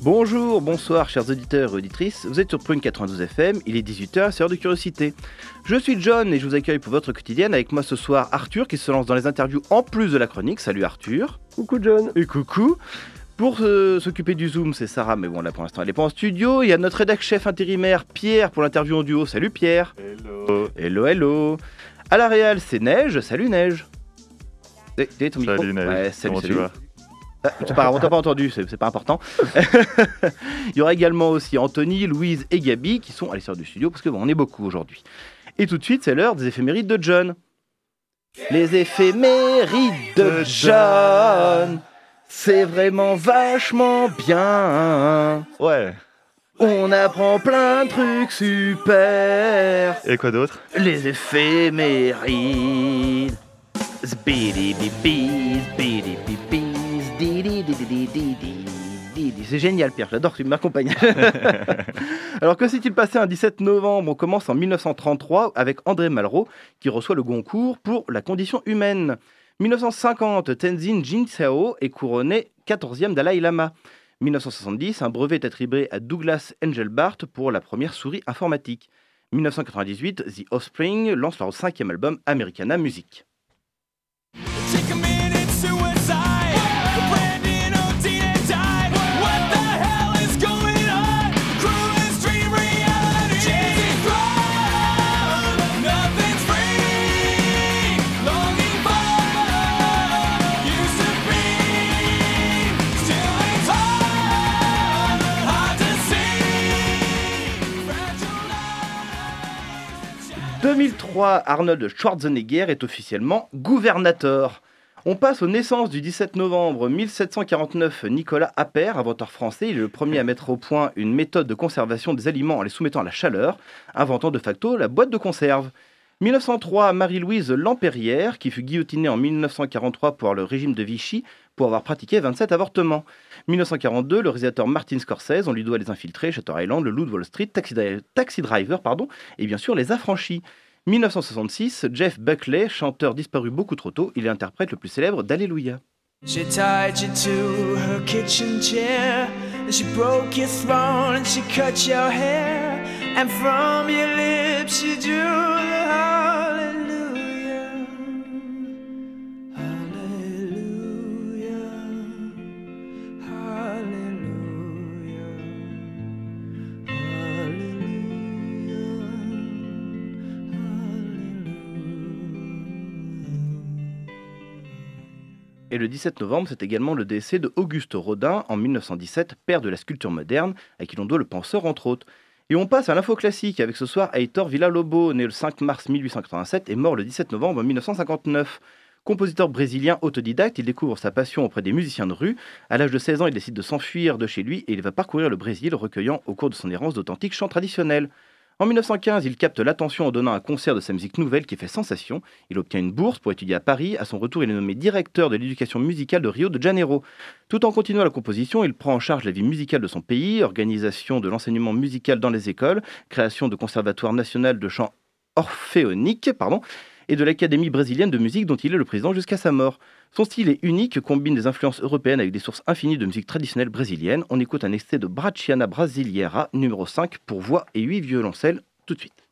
Bonjour, bonsoir chers auditeurs et auditrices, vous êtes sur Prune 92 FM, il est 18h, c'est l'heure de curiosité. Je suis John et je vous accueille pour votre quotidienne avec moi ce soir Arthur qui se lance dans les interviews en plus de la chronique. Salut Arthur. Coucou John. Et coucou. Pour euh, s'occuper du Zoom, c'est Sarah, mais bon là pour l'instant elle n'est pas en studio. Il y a notre rédac chef intérimaire Pierre pour l'interview en duo. Salut Pierre. Hello. Hello, hello. À la Réal, c'est Neige. Salut Neige. Eh, Salut Neige. Ouais, salut, Comment salut. tu vas? Ah, c'est pas grave, on t'a pas entendu, c'est pas important. Il y aura également aussi Anthony, Louise et Gabi qui sont à l'extérieur du studio parce que bon, on est beaucoup aujourd'hui. Et tout de suite, c'est l'heure des éphémérides de John. Les éphémérides de John, c'est vraiment vachement bien. Ouais. On apprend plein de trucs super. Et quoi d'autre? Les éphémérides. Zbidi-bibi, zbidi-bibi, zdidi-didi-didi-didi. C'est génial, Pierre, j'adore que tu m'accompagnes. Alors, que s'est-il passé un 17 novembre? On commence en 1933 avec André Malraux qui reçoit le Goncourt pour la condition humaine. 1950, Tenzin Jinsao est couronné 14e Dalai Lama. 1970, un brevet est attribué à Douglas Engelbart pour la première souris informatique. 1998, The Offspring lance leur cinquième album Americana Music. 2003, Arnold Schwarzenegger est officiellement gouvernateur. On passe aux naissances du 17 novembre 1749. Nicolas Appert, inventeur français, il est le premier à mettre au point une méthode de conservation des aliments en les soumettant à la chaleur, inventant de facto la boîte de conserve. 1903, Marie-Louise Lampérière, qui fut guillotinée en 1943 pour le régime de Vichy pour avoir pratiqué 27 avortements. 1942, le réalisateur Martin Scorsese, on lui doit Les Infiltrés, Shutter Island, Le Loup de Wall Street, Taxi, Taxi Driver, pardon, et bien sûr Les Affranchis. 1966, Jeff Buckley, chanteur disparu beaucoup trop tôt, il interprète le plus célèbre d'Alléluia. Et le 17 novembre, c'est également le décès de Auguste Rodin en 1917, père de la sculpture moderne, à qui l'on doit le penseur entre autres. Et on passe à l'info classique avec ce soir Heitor Villa-Lobos, né le 5 mars 1887 et mort le 17 novembre 1959. Compositeur brésilien autodidacte, il découvre sa passion auprès des musiciens de rue. À l'âge de 16 ans, il décide de s'enfuir de chez lui et il va parcourir le Brésil, recueillant au cours de son errance d'authentiques chants traditionnels. En 1915, il capte l'attention en donnant un concert de sa musique nouvelle qui fait sensation. Il obtient une bourse pour étudier à Paris. À son retour, il est nommé directeur de l'éducation musicale de Rio de Janeiro. Tout en continuant la composition, il prend en charge la vie musicale de son pays, organisation de l'enseignement musical dans les écoles, création de conservatoire national de chant orphéonique, pardon, et de l'Académie brésilienne de musique dont il est le président jusqu'à sa mort. Son style est unique, combine des influences européennes avec des sources infinies de musique traditionnelle brésilienne. On écoute un extrait de Bracciana Brasiliera, numéro 5, pour voix et 8 violoncelles, tout de suite.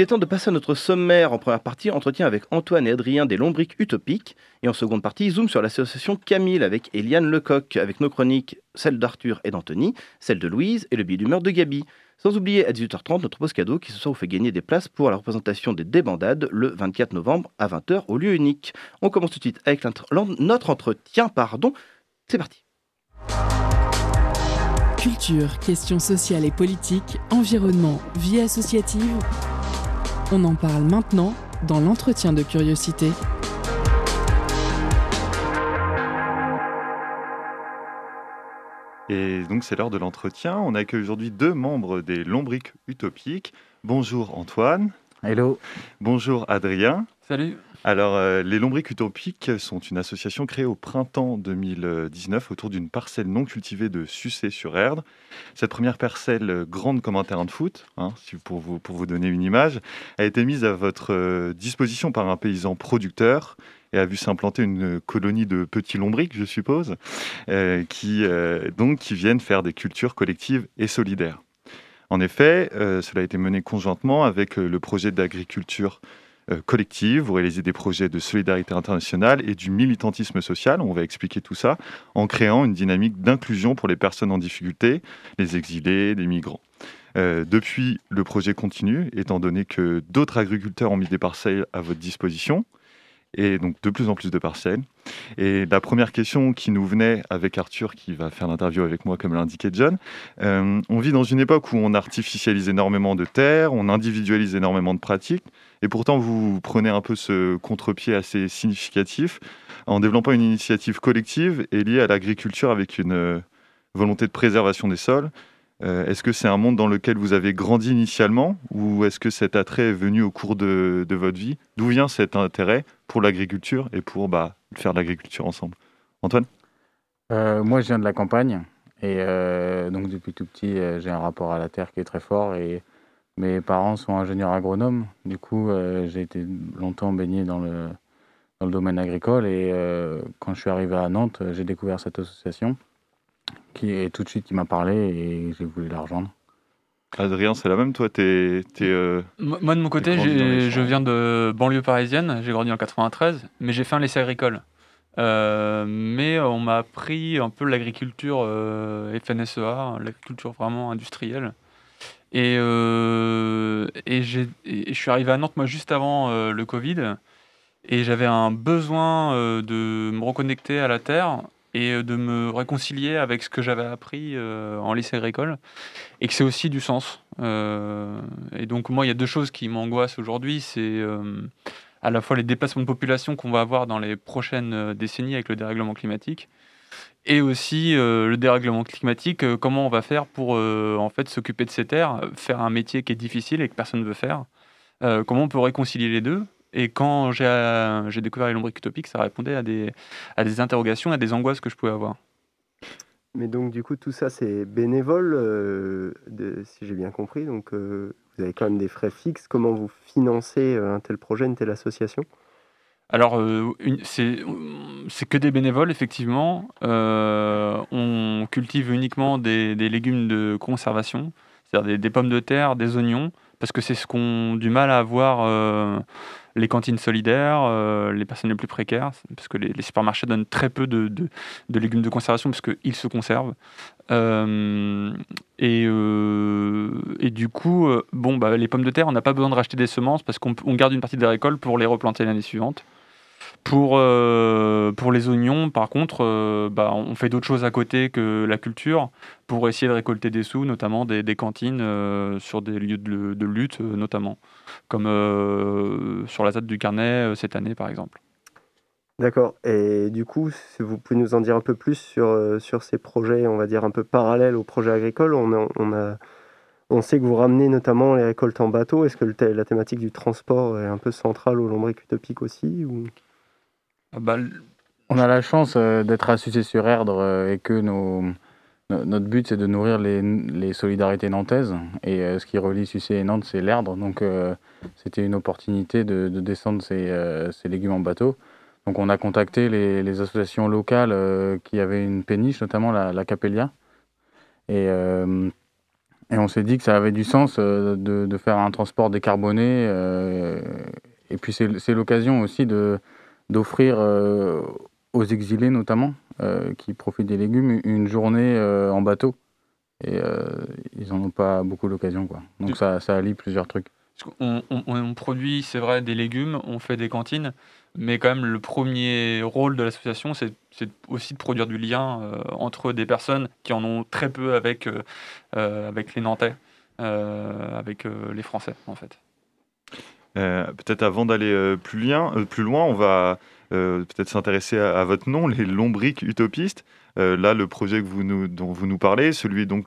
Il est temps de passer à notre sommaire. En première partie, entretien avec Antoine et Adrien des Lombriques Utopiques. Et en seconde partie, zoom sur l'association Camille avec Eliane Lecoq, avec nos chroniques, celle d'Arthur et d'Anthony, celle de Louise et le billet d'humeur de Gabi. Sans oublier à 18h30 notre pause cadeau qui ce soir vous fait gagner des places pour la représentation des débandades le 24 novembre à 20h au lieu unique. On commence tout de suite avec notre entretien. Pardon. C'est parti. Culture, questions sociales et politiques, environnement, vie associative. On en parle maintenant dans l'entretien de curiosité. Et donc c'est l'heure de l'entretien. On accueille aujourd'hui deux membres des Lombriques Utopiques. Bonjour Antoine. Hello. Bonjour Adrien. Salut. Alors, euh, les Lombriques Utopiques sont une association créée au printemps 2019 autour d'une parcelle non cultivée de Sucé-sur-Erdre. Cette première parcelle, euh, grande comme un terrain de foot, hein, pour, vous, donner une image, a été mise à votre euh, disposition par un paysan producteur et a vu s'implanter une colonie de petits lombriques, je suppose, qui, qui viennent faire des cultures collectives et solidaires. En effet, cela a été mené conjointement avec le projet d'agriculture collective, vous réalisez des projets de solidarité internationale et du militantisme social, on va expliquer tout ça, en créant une dynamique d'inclusion pour les personnes en difficulté, les exilés, les migrants. Euh, depuis, le projet continue, étant donné que d'autres agriculteurs ont mis des parcelles à votre disposition, et donc de plus en plus de parcelles. Et la première question qui nous venait avec Arthur, qui va faire l'interview avec moi, comme l'indiquait John, euh, on vit dans une époque où on artificialise énormément de terres, on individualise énormément de pratiques, et pourtant, vous prenez un peu ce contre-pied assez significatif en développant une initiative collective et liée à l'agriculture avec une euh, volonté de préservation des sols. Euh, est-ce que c'est un monde dans lequel vous avez grandi initialement ou est-ce que cet attrait est venu au cours de, votre vie? D'où vient cet intérêt pour l'agriculture et pour bah, faire de l'agriculture ensemble? Antoine? Euh, Moi, je viens de la campagne et donc depuis tout petit, j'ai un rapport à la terre qui est très fort et mes parents sont ingénieurs agronomes. Du coup, euh, j'ai été longtemps baigné dans le, dans le domaine agricole. Et euh, quand je suis arrivé à Nantes, j'ai découvert cette association qui est tout de suite qui m'a parlé et j'ai voulu la rejoindre. Adrien, c'est la même, toi es, euh, Moi, de mon côté, je viens de banlieue parisienne, j'ai grandi en 93, mais j'ai fait un lycée agricole. mais on m'a appris un peu l'agriculture FNSEA, l'agriculture vraiment industrielle. Et, euh, et, je suis arrivé à Nantes, moi, juste avant euh, le Covid. Et j'avais un besoin euh, de me reconnecter à la terre et de me réconcilier avec ce que j'avais appris en lycée agricole. Et que c'est aussi du sens. et donc, moi, il y a deux choses qui m'angoissent aujourd'hui. C'est à la fois les déplacements de population qu'on va avoir dans les prochaines décennies avec le dérèglement climatique et aussi euh, le dérèglement climatique, euh, comment on va faire pour euh, en fait s'occuper de ces terres, faire un métier qui est difficile et que personne ne veut faire. comment on peut réconcilier les deux Et quand j'ai découvert les lombriques utopiques, ça répondait à des, à des interrogations, à des angoisses que je pouvais avoir. Mais donc du coup tout ça c'est bénévole, de, si j'ai bien compris. Donc vous avez quand même des frais fixes. Comment vous financez un tel projet, une telle association? Alors, euh, c'est que des bénévoles, effectivement. Euh, on cultive uniquement des, légumes de conservation, c'est-à-dire des, pommes de terre, des oignons, parce que c'est ce qu'ont du mal à avoir euh, les cantines solidaires, les personnes les plus précaires, parce que les, supermarchés donnent très peu de, légumes de conservation, parce qu'ils se conservent. Et, et, du coup, bon, bah, les pommes de terre, on n'a pas besoin de racheter des semences, parce qu'on garde une partie des récoltes pour les replanter l'année suivante. Pour, euh, pour les oignons, par contre, euh, bah, on fait d'autres choses à côté que la culture pour essayer de récolter des sous, notamment des, cantines euh, sur des lieux de, lutte, notamment, comme sur la ZAD du Carnet cette année, par exemple. D'accord. Et du coup, si vous pouvez nous en dire un peu plus sur, ces projets, on va dire un peu parallèles aux projets agricoles. On, a, on sait que vous ramenez notamment les récoltes en bateau. Est-ce que la thématique du transport est un peu centrale au lombric utopique aussi ou... Ah bah, on a la chance euh, d'être à sur erdre euh, et que notre but c'est de nourrir les, solidarités nantaises. Et euh, ce qui relie Sucé et Nantes, c'est l'Erdre. Donc c'était une opportunité de, descendre ces, légumes en bateau. Donc on a contacté les, associations locales qui avaient une péniche, notamment la, la Capellia. Et, on s'est dit que ça avait du sens de faire un transport décarboné. et puis c'est l'occasion aussi de d'offrir euh, aux exilés notamment, euh, qui profitent des légumes, une journée euh, en bateau. et ils n'en ont pas beaucoup l'occasion. Quoi. Donc ça, ça allie plusieurs trucs. On, on, produit, c'est vrai, des légumes, on fait des cantines, mais quand même le premier rôle de l'association, c'est aussi de produire du lien entre des personnes qui en ont très peu avec, avec les Nantais, avec les Français en fait. Peut-être avant d'aller plus, plus, loin, on va peut-être s'intéresser à, votre nom, les lombriques utopistes. Euh, là, le projet dont vous nous parlez, celui donc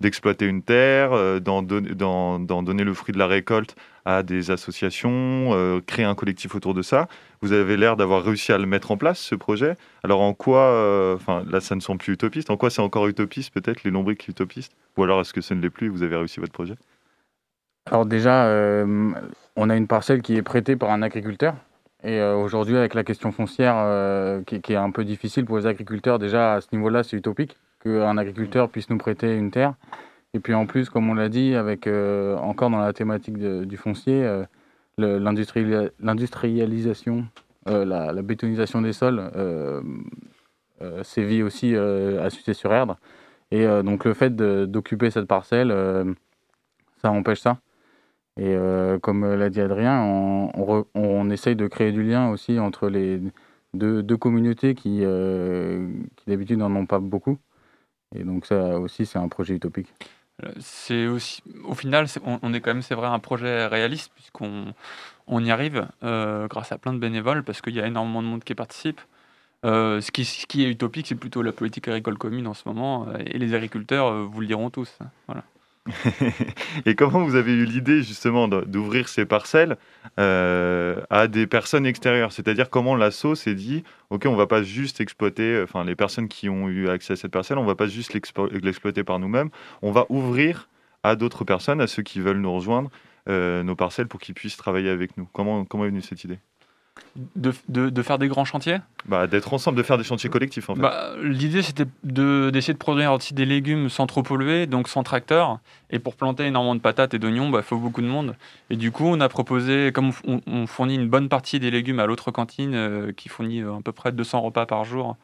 d'exploiter une terre, euh, d'en donner le fruit de la récolte à des associations, euh, créer un collectif autour de ça. Vous avez l'air d'avoir réussi à le mettre en place, ce projet. Alors en quoi, enfin là, ça ne sont plus utopistes. En quoi c'est encore utopiste peut-être, les lombriques utopistes? Ou alors est-ce que ce ne l'est plus et vous avez réussi votre projet? Alors déjà, on a une parcelle qui est prêtée par un agriculteur et euh, aujourd'hui, avec la question foncière euh, qui, est un peu difficile pour les agriculteurs, déjà à ce niveau-là, c'est utopique qu'un agriculteur puisse nous prêter une terre. Et puis en plus, comme on l'a dit, avec euh, encore dans la thématique du foncier, l'industrialisation, la, la, bétonisation des sols sévit aussi à Sucé-sur-Erdre. Et donc le fait d'occuper cette parcelle, ça empêche ça. Et euh, comme l'a dit Adrien, on, on, essaye de créer du lien aussi entre les deux, deux communautés qui, euh, qui d'habitude n'en ont pas beaucoup. Et donc ça aussi, c'est un projet utopique. Euh, c'est aussi, au final, on, est quand même, c'est vrai, un projet réaliste puisqu'on on y arrive grâce à plein de bénévoles parce qu'il y a énormément de monde qui participe. ce, qui, ce qui est utopique, c'est plutôt la politique agricole commune en ce moment et les agriculteurs vous le diront tous. Voilà. Et comment vous avez eu l'idée justement d'ouvrir ces parcelles euh, à des personnes extérieures? C'est-à-dire comment l'assaut s'est dit, ok, on va pas juste exploiter, enfin les personnes qui ont eu accès à cette parcelle, on va pas juste l'exploiter par nous-mêmes, on va ouvrir à d'autres personnes, à ceux qui veulent nous rejoindre, euh, nos parcelles pour qu'ils puissent travailler avec nous. Comment, comment est venue cette idée? De, de, faire des grands chantiers bah, D'être ensemble, de faire des chantiers collectifs en fait. Bah, L'idée c'était d'essayer de, produire aussi des légumes sans trop polluer, donc sans tracteur. Et pour planter énormément de patates et d'oignons, il bah, faut beaucoup de monde. Et du coup, on a proposé, comme on, fournit une bonne partie des légumes à l'autre cantine euh, qui fournit euh, à peu près 200 repas par jour,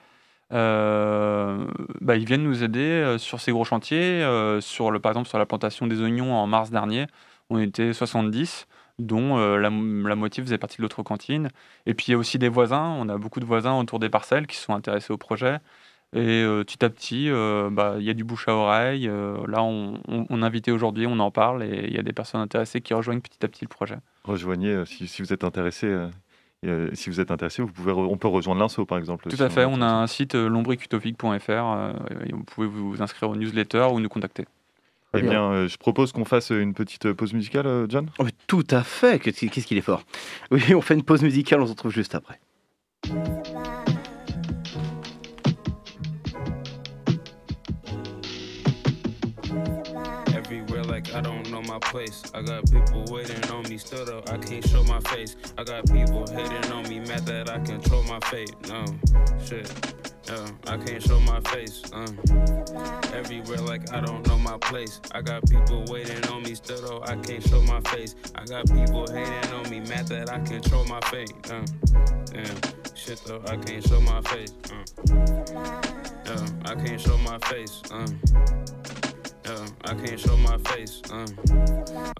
euh, bah, ils viennent nous aider sur ces gros chantiers. sur le, par exemple, sur la plantation des oignons en mars dernier, on était 70 dont euh, la, moitié faisait partie de l'autre cantine. Et puis il y a aussi des voisins, on a beaucoup de voisins autour des parcelles qui sont intéressés au projet. Et euh, petit à petit, euh, bah, il y a du bouche à oreille. là, on, on, invité aujourd'hui, on en parle, et il y a des personnes intéressées qui rejoignent petit à petit le projet. Rejoignez, si, vous êtes intéressé, si vous êtes intéressé, vous pouvez, on peut rejoindre l'INSO par exemple. Tout à fait, on a un site lombricutopic.fr, vous pouvez vous inscrire au newsletter ou nous contacter. Eh bien, euh, je propose qu'on fasse une petite pause musicale, euh, John? Oh, tout à fait. Qu'est-ce qu'il est fort. Oui, on fait une pause musicale, on se retrouve juste après. I don't know my place. I got people waiting on me, still though I can't show my face. I got people hating on me, mad that I control my fate. No, shit. Yeah, I can't show my face. Uh. Everywhere like I don't know my place. I got people waiting on me still though I can't show my face. I got people hating on me, mad that I control my fate. Uh. Damn, shit though I can't show my face. Uh. I can't show my face. Uh. Yeah, I can't show my face. Uh.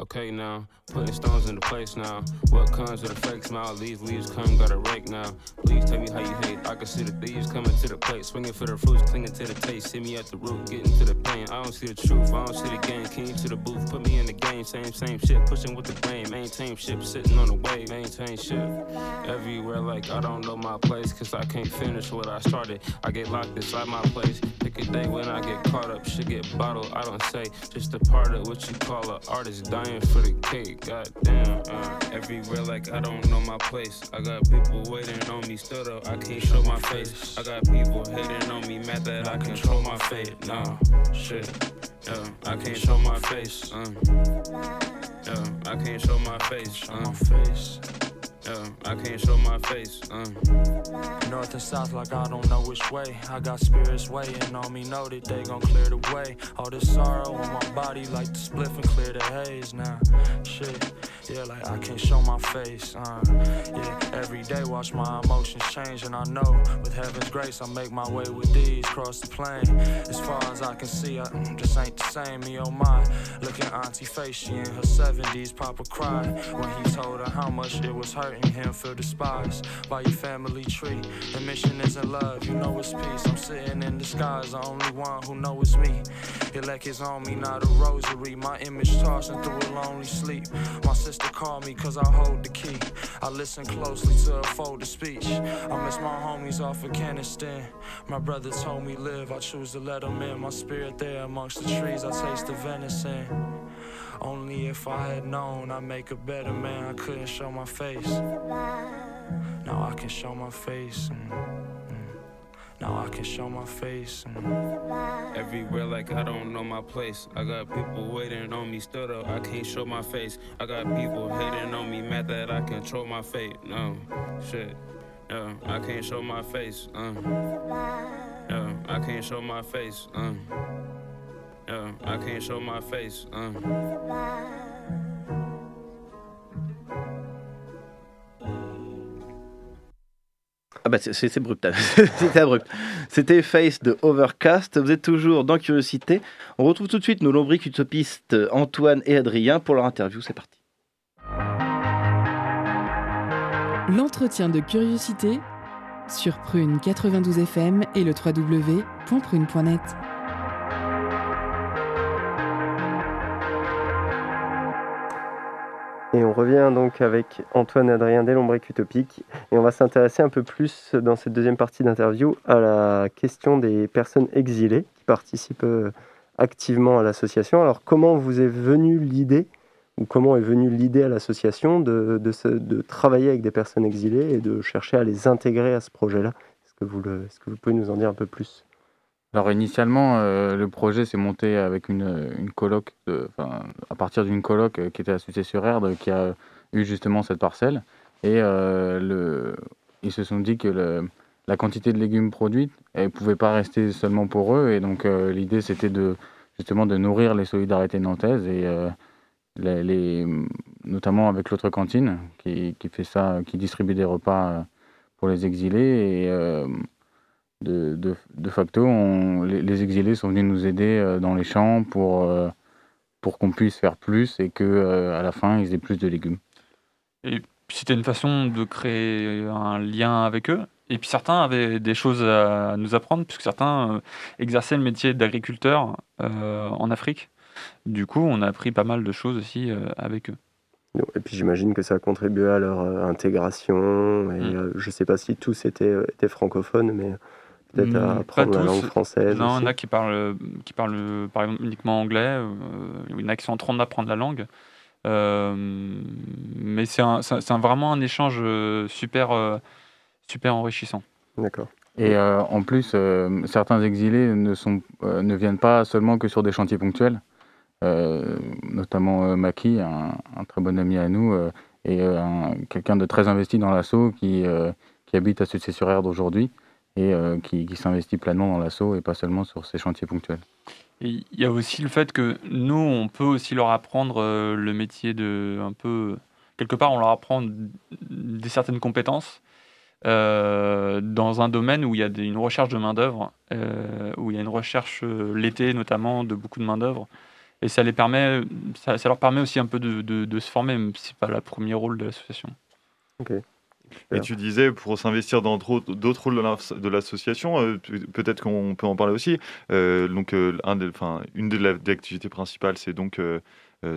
Okay, now, putting stones into place now. What comes with a fake smile? These leaves come, got a rake now. Please tell me how you hate. I can see the thieves coming to the plate, swinging for the fruits, clinging to the taste. See me at the root, getting to the pain. I don't see the truth, I don't see the game. Came to the booth, put me in the game. Same, same shit, pushing with the grain. Maintain ship, sitting on the wave. Maintain shit. Everywhere, like I don't know my place, cause I can't finish what I started. I get locked inside my place. Pick a day when I get caught up, shit get bottled. I don't say. Just a part of what you call an artist dying for the cake. Goddamn, uh, everywhere like I don't know my place. I got people waiting on me, still though I can't show my face. I got people hating on me, mad that I control my fate. Nah, shit, yeah, I can't show my face. Uh, yeah, I can't show my face. Uh, face. Yeah, I can't show my face. Uh. North and south, like I don't know which way. I got spirits waiting on me, know that they gon' clear the way. All this sorrow on my body, like the spliff and clear the haze now. Shit. Yeah, like I can't show my face. Uh, yeah, every day watch my emotions change, and I know with heaven's grace I make my way with these cross the plain. As far as I can see, I mm, just ain't the same. Me oh my, look at Auntie face, she in her 70s. Papa cried when he told her how much it was hurting him. Feel despised by your family tree. The mission isn't love, you know it's peace. I'm sitting in skies, the only one who knows me. Elect is on me, not a rosary. My image tossing through a lonely sleep. My sister called me cause I hold the key. I listen closely to her folded speech. I miss my homies off Afghanistan. My brother told me live, I choose to let them in. My spirit there amongst the trees, I taste the venison. Only if I had known I'd make a better man, I couldn't show my face. Now I can show my face. And... Now I can show my face. Everywhere like I don't know my place. I got people waiting on me, stood up. I can't show my face. I got people hating on me, mad that I control my fate. No, shit. No, I can't show my face. Uh. No, I can't show my face. Uh. No, I can't show my face. Uh. Ah bah c'est abrupt. C'était abrupt. C'était Face de Overcast. Vous êtes toujours dans Curiosité. On retrouve tout de suite nos lombriques utopistes Antoine et Adrien pour leur interview. C'est parti. L'entretien de Curiosité sur Prune 92 FM et le www.prune.net. Et on revient donc avec Antoine Adrien Delombrec Utopique et on va s'intéresser un peu plus dans cette deuxième partie d'interview à la question des personnes exilées qui participent euh, activement à l'association. Alors comment vous est venue l'idée ou comment est venue l'idée à l'association de, de, travailler avec des personnes exilées et de chercher à les intégrer à ce projet-là? Est-ce que, est que vous pouvez nous en dire un peu plus? Alors initialement, euh, le projet s'est monté avec une, une coloc, à partir d'une coloc euh, qui était à sur erdre qui a eu justement cette parcelle. Et euh, le, ils se sont dit que la quantité de légumes produites, elle pouvait pas rester seulement pour eux. Et donc l'idée, c'était de justement de nourrir les solidarités nantaises et les, notamment avec l'autre cantine qui, qui, fait ça, qui distribue des repas pour les exilés. Et de, de, facto, les, exilés sont venus nous aider euh, dans les champs pour, euh, pour qu'on puisse faire plus et qu'à euh, à la fin, ils aient plus de légumes. Et puis c'était une façon de créer un lien avec eux. Et puis certains avaient des choses à nous apprendre, puisque certains exerçaient le métier d'agriculteur en Afrique. Du coup, on a appris pas mal de choses aussi avec eux. Et puis j'imagine que ça a contribué à leur intégration. Et mm. je ne sais pas si tous étaient, étaient francophones, mais peut-être à hmm, apprendre la langue française Non, il y en a qui parlent, qui parlent par exemple uniquement anglais, euh, il y en a qui sont en train d'apprendre la langue. Euh, mais c'est vraiment un échange euh, super, super enrichissant. D'accord. Et en plus, certains exilés ne, sont, ne viennent pas seulement que sur des chantiers ponctuels. notamment Maki, un, un, très bon ami à nous, et quelqu'un de très investi dans l'assaut qui, qui habite à Sucé-sur-Erdre aujourd'hui et euh, qui, s'investit pleinement dans l'assaut et pas seulement sur ces chantiers ponctuels. Il y a aussi le fait que nous, on peut aussi leur apprendre euh, le métier de un peu quelque part, on leur apprend des certaines compétences euh, dans un domaine où il y a une recherche de main d'œuvre, où il y a une recherche l'été notamment de beaucoup de main d'œuvre, et ça les permet, ça, leur permet aussi un peu de, de se former, même si c'est pas le premier rôle de l'association. Ok. Et tu disais, pour s'investir dans d'autres rôles de l'association, euh, peut-être qu'on peut en parler aussi. Euh, donc, euh, un une des activités principales, c'est donc,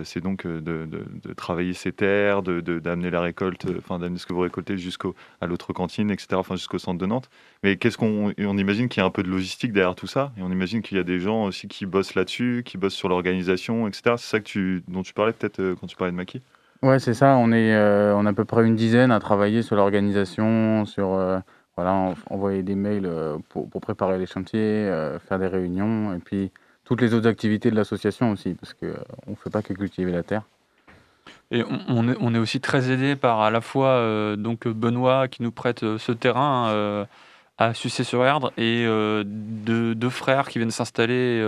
c'est donc de, travailler ses terres, d'amener la récolte, enfin d'amener ce que vous récoltez jusqu'à l'autre cantine, etc., enfin jusqu'au centre de Nantes. Mais qu'est-ce qu'on on imagine qu'il y a un peu de logistique derrière tout ça, et on imagine qu'il y a des gens aussi qui bossent là-dessus, qui bossent sur l'organisation, etc. C'est ça que tu, dont tu parlais peut-être quand tu parlais de Maki? Ouais, c'est ça. On est, euh, on a à peu près une dizaine à travailler sur l'organisation, sur euh, voilà, envoyer des mails euh, pour, préparer les chantiers, faire des réunions, et puis toutes les autres activités de l'association aussi, parce qu'on ne fait pas que cultiver la terre. Et on, est, on est aussi très aidé par à la fois donc Benoît qui nous prête ce terrain à Sucé-sur-Erdre et deux frères qui viennent s'installer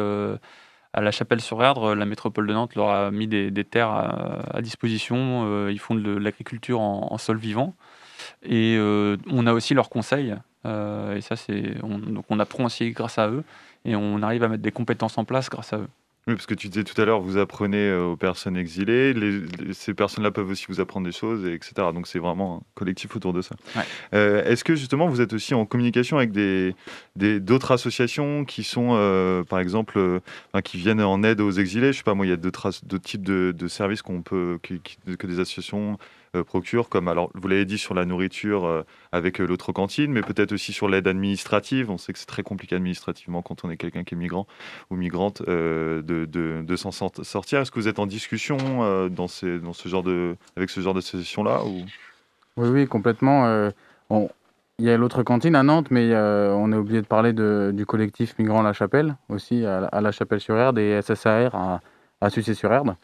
à la Chapelle-sur-Erdre, la métropole de Nantes leur a mis des, terres à, disposition. ils font de, l'agriculture en, sol vivant. Et on a aussi leurs conseils. et ça, c'est donc on apprend aussi grâce à eux. Et on arrive à mettre des compétences en place grâce à eux. Oui, parce que tu disais tout à l'heure, vous apprenez euh, aux personnes exilées, ces personnes-là peuvent aussi vous apprendre des choses, etc. Donc c'est vraiment un collectif autour de ça. Euh, est-ce que justement vous êtes aussi en communication avec des, d'autres associations qui sont, euh, par exemple, qui viennent en aide aux exilés? Je sais pas, moi, il y a d'autres, types de, services qu'on peut, que des associations procure, comme alors vous l'avez dit sur la nourriture euh, avec euh, l'autre cantine, mais peut-être aussi sur l'aide administrative. On sait que c'est très compliqué administrativement quand on est quelqu'un qui est migrant ou migrante de, de, s'en sortir. Est-ce que vous êtes en discussion dans, ces, dans ce genre de, avec ce genre d'association-là ou... Oui, oui, complètement. Il y a l'autre cantine à Nantes, mais on a oublié de parler de, du collectif Migrants La Chapelle, aussi à, La Chapelle-sur-Erde, et SSAR à, à Sucé-sur-Erde.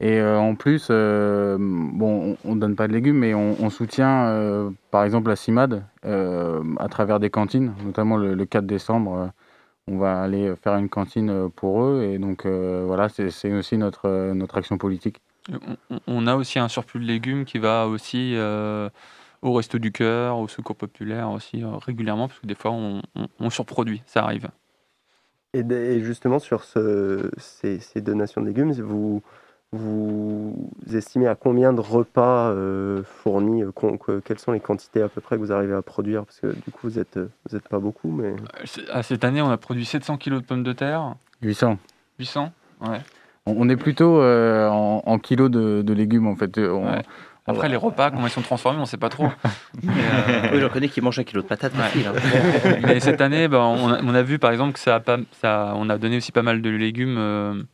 Et euh, en plus, euh, bon, on ne donne pas de légumes, mais on, soutient euh, par exemple la CIMAD à travers des cantines, notamment le, 4 décembre. on va aller faire une cantine pour eux, et donc voilà, c'est aussi notre, notre action politique. On, a aussi un surplus de légumes qui va aussi au Resto du Cœur, au Secours Populaire aussi régulièrement, parce que des fois on, on surproduit, ça arrive. Et, justement, sur ce, ces, ces, donations de légumes, vous, vous estimez à combien de repas euh, fournis euh, Quelles sont les quantités à peu près que vous arrivez à produire? Parce que du coup, vous n'êtes vous êtes pas beaucoup. mais... Euh, à cette année, on a produit 700 kg de pommes de terre. 800. 800 Ouais. On est plutôt en, kilos de, légumes en fait. Après, les repas, comment ils sont transformés, on ne sait pas trop. mais, Oui, j'en connais qui mangent un kilo de patates facile. Hein. mais cette année, bah, on, a, on, a, vu par exemple que ça a, pas, ça, on a donné aussi pas mal de légumes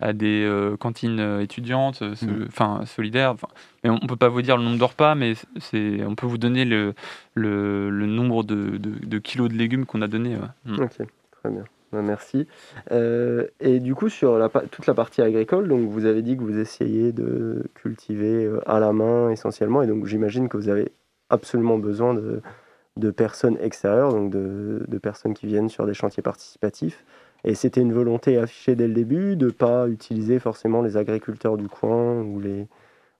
à des euh, cantines euh, étudiantes, euh, mmh. enfin solidaires. Mais on ne peut pas vous dire le nombre de repas, mais c'est, on peut vous donner le, le, le nombre de, de, kilos de légumes qu'on a donné. Mmh. Ok, très bien. Bah, merci. et du coup, sur la, toute la partie agricole, donc vous avez dit que vous essayez de cultiver à la main essentiellement, et donc j'imagine que vous avez absolument besoin de, de personnes extérieures, donc de, de, personnes qui viennent sur des chantiers participatifs. Et c'était une volonté affichée dès le début de ne pas utiliser forcément les agriculteurs du coin ou les,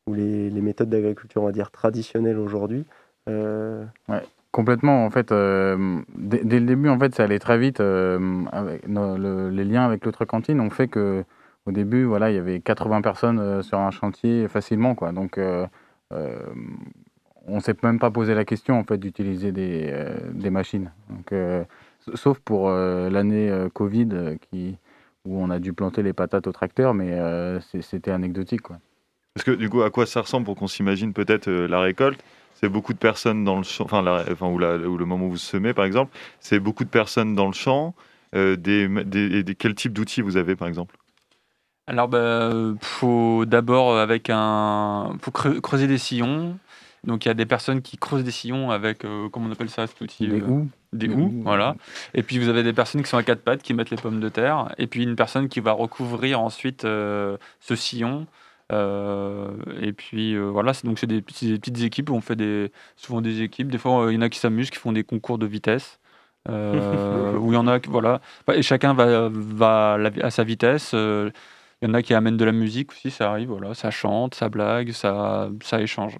ou les, méthodes d'agriculture, on va dire, traditionnelles aujourd'hui. Euh... Ouais, complètement. En fait, euh, dès, le début, en fait, ça allait très vite. Euh, avec les liens avec l'autre cantine ont fait que au début, voilà, il y avait 80 personnes euh, sur un chantier facilement. Quoi. Donc, on ne s'est même pas posé la question en fait, d'utiliser des, des machines. Sauf pour euh, l'année euh, Covid euh, qui, où on a dû planter les patates au tracteur, mais c'était anecdotique. Quoi. Parce que du coup, à quoi ça ressemble pour qu'on s'imagine peut-être la récolte? C'est beaucoup de personnes dans le champ, enfin, enfin ou, le moment où vous semez par exemple, c'est beaucoup de personnes dans le champ. des, des, quel type d'outils vous avez par exemple? Alors, il bah, faut d'abord avec un, faut creuser des sillons. Donc il y a des personnes qui creusent des sillons avec, comment on appelle ça cet outil Des houes? Des houes, voilà. Et puis vous avez des personnes qui sont à quatre pattes qui mettent les pommes de terre, et puis une personne qui va recouvrir ensuite euh, ce sillon. Euh, et puis euh, voilà, donc c'est des, petites équipes où on fait des, souvent des équipes. Des fois, il y en a qui s'amusent, qui font des concours de vitesse. où il y en a, voilà, et chacun va, va à sa vitesse. Il y en a qui amènent de la musique aussi, ça arrive, voilà, ça chante, ça blague, ça, ça échange.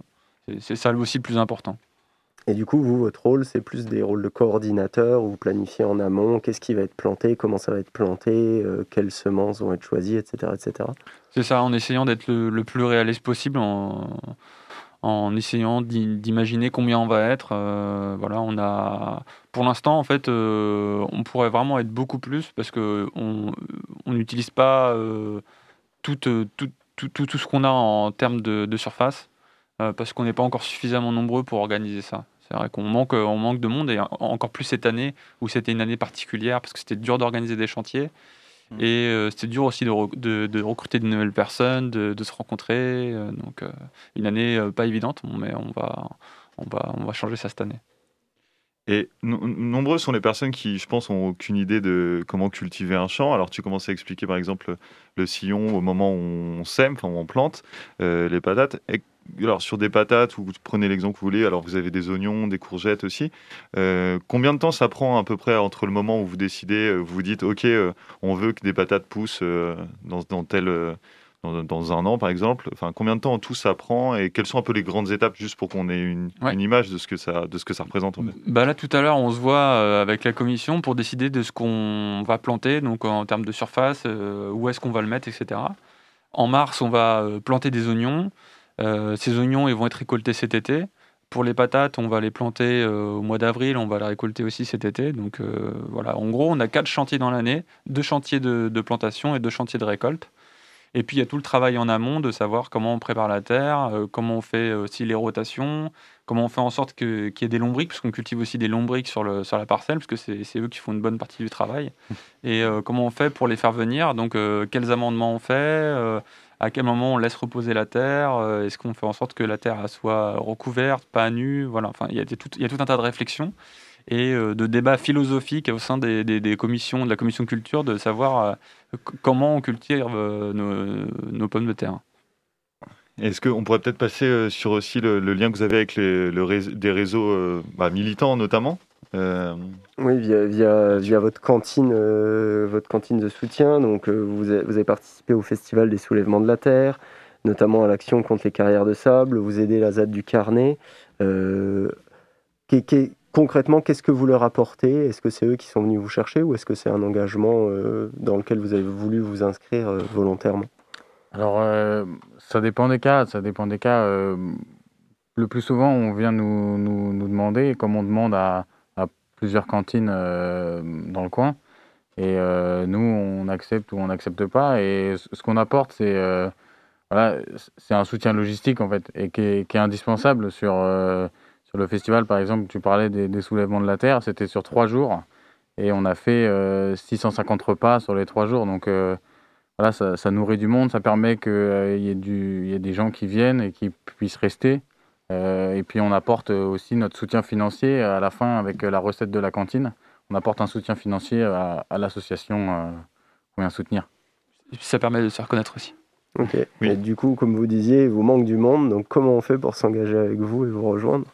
C'est ça aussi le plus important. Et du coup, vous, votre rôle, c'est plus des rôles de coordinateur, où vous planifiez en amont qu'est-ce qui va être planté, comment ça va être planté, euh, quelles semences vont être choisies, etc. etc. C'est ça, en essayant d'être le, plus réaliste possible, en, essayant d'imaginer combien on va être. Euh, voilà, on a, pour l'instant, en fait, euh, on pourrait vraiment être beaucoup plus parce qu'on n'utilise pas tout, tout, ce qu'on a en termes de surface. parce qu'on n'est pas encore suffisamment nombreux pour organiser ça. C'est vrai qu'on manque, euh, on manque de monde et encore plus cette année où c'était une année particulière parce que c'était dur d'organiser des chantiers. Mmh. Et euh, c'était dur aussi de, de, recruter de nouvelles personnes, de, se rencontrer. Euh, donc, une année pas évidente, mais on va, on, va, on va changer ça cette année. Et nombreux sont les personnes qui, je pense, ont aucune idée de comment cultiver un champ. Alors, tu commences à expliquer, par exemple, le sillon au moment où on sème, enfin, où on plante les patates. Et alors sur des patates, ou vous prenez l'exemple que vous voulez, alors vous avez des oignons, des courgettes aussi. Euh, combien de temps ça prend à peu près entre le moment où vous décidez, vous vous dites, OK, on veut que des patates poussent dans, dans tel dans, un an, par exemple enfin, Combien de temps en tout ça prend et quelles sont un peu les grandes étapes, juste pour qu'on ait une, image de ce, que ça, de ce que ça représente en fait? bah Là, tout à l'heure, on se voit euh, avec la commission pour décider de ce qu'on va planter, donc en termes de surface, euh, où est-ce qu'on va le mettre, etc. En mars, on va euh, planter des oignons. Ces oignons ils vont être récoltés cet été. Pour les patates, on va les planter au mois d'avril, on va les récolter aussi cet été. Donc voilà, en gros, on a quatre chantiers dans l'année, deux chantiers de, de plantation et deux chantiers de récolte. Et puis il y a tout le travail en amont de savoir comment on prépare la terre, euh, comment on fait aussi les rotations, comment on fait en sorte qu'il y ait des lombriques, parce qu'on cultive aussi des lombriques sur, le, sur la parcelle, parce que c'est eux qui font une bonne partie du travail. Et euh, comment on fait pour les faire venir, donc euh, quels amendements on fait, à quel moment on laisse reposer la terre, est-ce qu'on fait en sorte que la terre soit recouverte, pas nue, voilà, enfin il y, a tout, un tas de réflexions et de débats philosophiques au sein des, des, commissions, de la commission culture, de savoir comment on cultive euh, nos, pommes de terre. Est-ce qu'on pourrait peut-être passer euh, sur aussi le, lien que vous avez avec les, le des réseaux euh, bah, militants notamment? Oui, via, via, via, votre, cantine, votre cantine de soutien. Donc, vous, avez, vous, avez, participé au Festival des soulèvements de la Terre, notamment à l'action contre les carrières de sable. Vous aidez la ZAD du Carnet. Qu'est, concrètement, qu'est-ce que vous leur apportez? Est-ce que c'est eux qui sont venus vous chercher ou est-ce que c'est un engagement euh, dans lequel vous avez voulu vous inscrire euh, volontairement? Alors, euh, ça dépend des cas. Ça dépend des cas. le plus souvent, on vient nous, nous, demander, comme on demande à, plusieurs cantines dans le coin, et nous, on accepte ou on n'accepte pas. Et ce qu'on apporte, c'est voilà, c'est un soutien logistique en fait, et qui est, indispensable sur sur le festival, par exemple, tu parlais des, soulèvements de la Terre, c'était sur trois jours. Et on a fait 650 euh, repas sur les trois jours. Donc euh, voilà, ça, nourrit du monde, ça permet qu'il euh, y, ait ait des gens qui viennent et qui puissent rester. Et puis on apporte aussi notre soutien financier à la fin avec la recette de la cantine. On apporte un soutien financier à, l'association qu'on vient soutenir. Et puis ça permet de se reconnaître aussi. Ok. Et du coup, comme vous disiez, il vous manque du monde. Donc comment on fait pour s'engager avec vous et vous rejoindre?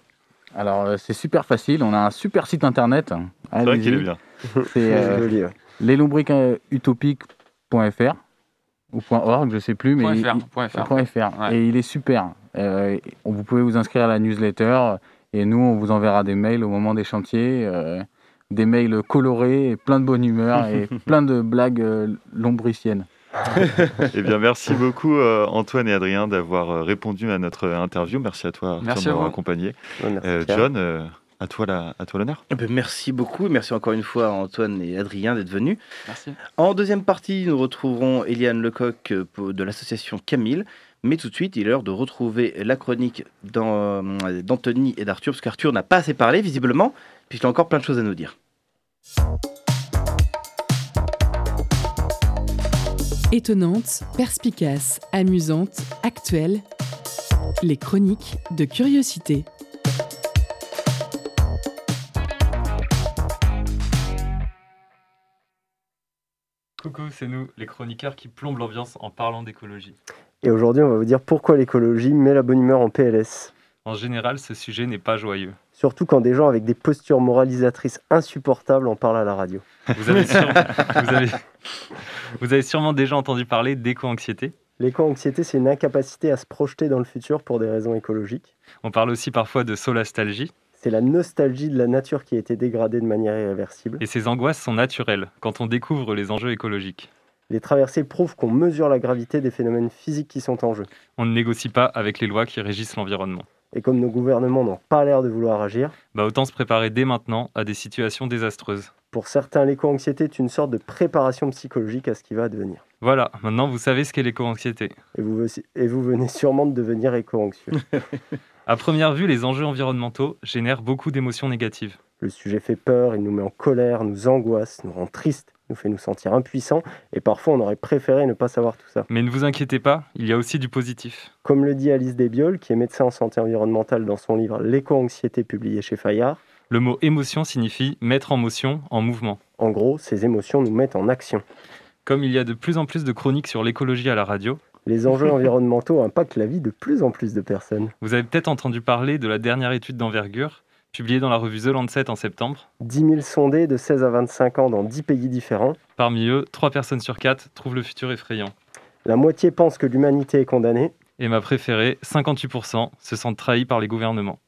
Alors, euh, c'est super facile. On a un super site internet. C'est vrai qu'il est bien. C'est euh, leslombriqueutopiques.fr ou .org, je sais plus, mais .fr, et il est super. Euh, vous pouvez vous inscrire à la newsletter et nous on vous enverra des mails au moment des chantiers, euh, des mails colorés, plein de bonne humeur et plein de blagues lombriciennes. eh bien, merci beaucoup euh, Antoine et Adrien d'avoir euh, répondu à notre interview. Merci à toi merci de m'avoir accompagné. Euh, John, à toi la, à toi l'honneur. Eh ben, merci beaucoup, merci encore une fois à Antoine et Adrien d'être venus. Merci. En deuxième partie, nous retrouverons Eliane Lecoq de l'association Camille. Mais tout de suite, il est l'heure de retrouver la chronique d'Anthony et d'Arthur, parce qu'Arthur n'a pas assez parlé, visiblement, puisqu'il a encore plein de choses à nous dire. Étonnante, perspicace, amusante, actuelle, les chroniques de curiosité. Coucou, c'est nous, les chroniqueurs qui plombent l'ambiance en parlant d'écologie. Et aujourd'hui, on va vous dire pourquoi l'écologie met la bonne humeur en PLS. En général, ce sujet n'est pas joyeux. Surtout quand des gens avec des postures moralisatrices insupportables en parlent à la radio. Vous avez, vous avez sûrement déjà entendu parler d'éco-anxiété L'éco-anxiété, c'est une incapacité à se projeter dans le futur pour des raisons écologiques. On parle aussi parfois de solastalgie. C'est la nostalgie de la nature qui a été dégradée de manière irréversible. Et ces angoisses sont naturelles quand on découvre les enjeux écologiques. Les traversées prouvent qu'on mesure la gravité des phénomènes physiques qui sont en jeu. On ne négocie pas avec les lois qui régissent l'environnement. Et comme nos gouvernements n'ont pas l'air de vouloir agir, bah autant se préparer dès maintenant à des situations désastreuses. Pour certains, l'éco-anxiété est une sorte de préparation psychologique à ce qui va advenir. Voilà, maintenant vous savez ce qu'est l'éco-anxiété. Et vous, et vous venez sûrement de devenir éco-anxieux. à première vue, les enjeux environnementaux génèrent beaucoup d'émotions négatives. Le sujet fait peur, il nous met en colère, nous angoisse, nous rend tristes nous fait nous sentir impuissants et parfois on aurait préféré ne pas savoir tout ça. Mais ne vous inquiétez pas, il y a aussi du positif. Comme le dit Alice Desbiol, qui est médecin en santé environnementale dans son livre L'éco-anxiété publié chez Fayard, le mot émotion signifie mettre en motion, en mouvement. En gros, ces émotions nous mettent en action. Comme il y a de plus en plus de chroniques sur l'écologie à la radio, Les enjeux environnementaux impactent la vie de plus en plus de personnes. Vous avez peut-être entendu parler de la dernière étude d'envergure, publiée dans la revue The Lancet en septembre. 10 000 sondés de 16 à 25 ans dans 10 pays différents. Parmi eux, 3 personnes sur 4 trouvent le futur effrayant. La moitié pense que l'humanité est condamnée. Et ma préférée, 58% se sentent trahis par les gouvernements.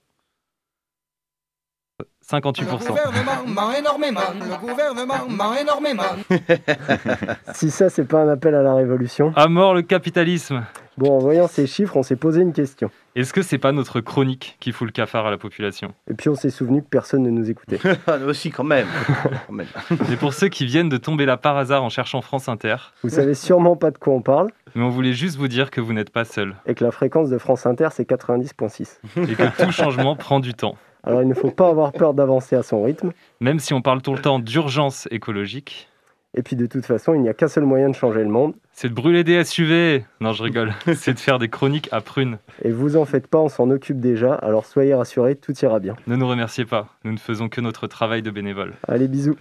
58%. Le gouvernement ment énormément. Le gouvernement ment énormément. si ça, c'est pas un appel à la révolution. À mort le capitalisme. Bon, en voyant ces chiffres, on s'est posé une question. Est-ce que c'est pas notre chronique qui fout le cafard à la population? Et puis on s'est souvenu que personne ne nous écoutait. Ah, aussi, quand même. quand même. Et pour ceux qui viennent de tomber là par hasard en cherchant France Inter, vous savez sûrement pas de quoi on parle. Mais on voulait juste vous dire que vous n'êtes pas seul. Et que la fréquence de France Inter, c'est 90.6. Et que tout changement prend du temps. Alors il ne faut pas avoir peur d'avancer à son rythme. Même si on parle tout le temps d'urgence écologique. Et puis de toute façon, il n'y a qu'un seul moyen de changer le monde. C'est de brûler des SUV. Non, je rigole. C'est de faire des chroniques à prunes. Et vous en faites pas, on s'en occupe déjà. Alors soyez rassurés, tout ira bien. Ne nous remerciez pas. Nous ne faisons que notre travail de bénévole. Allez, bisous.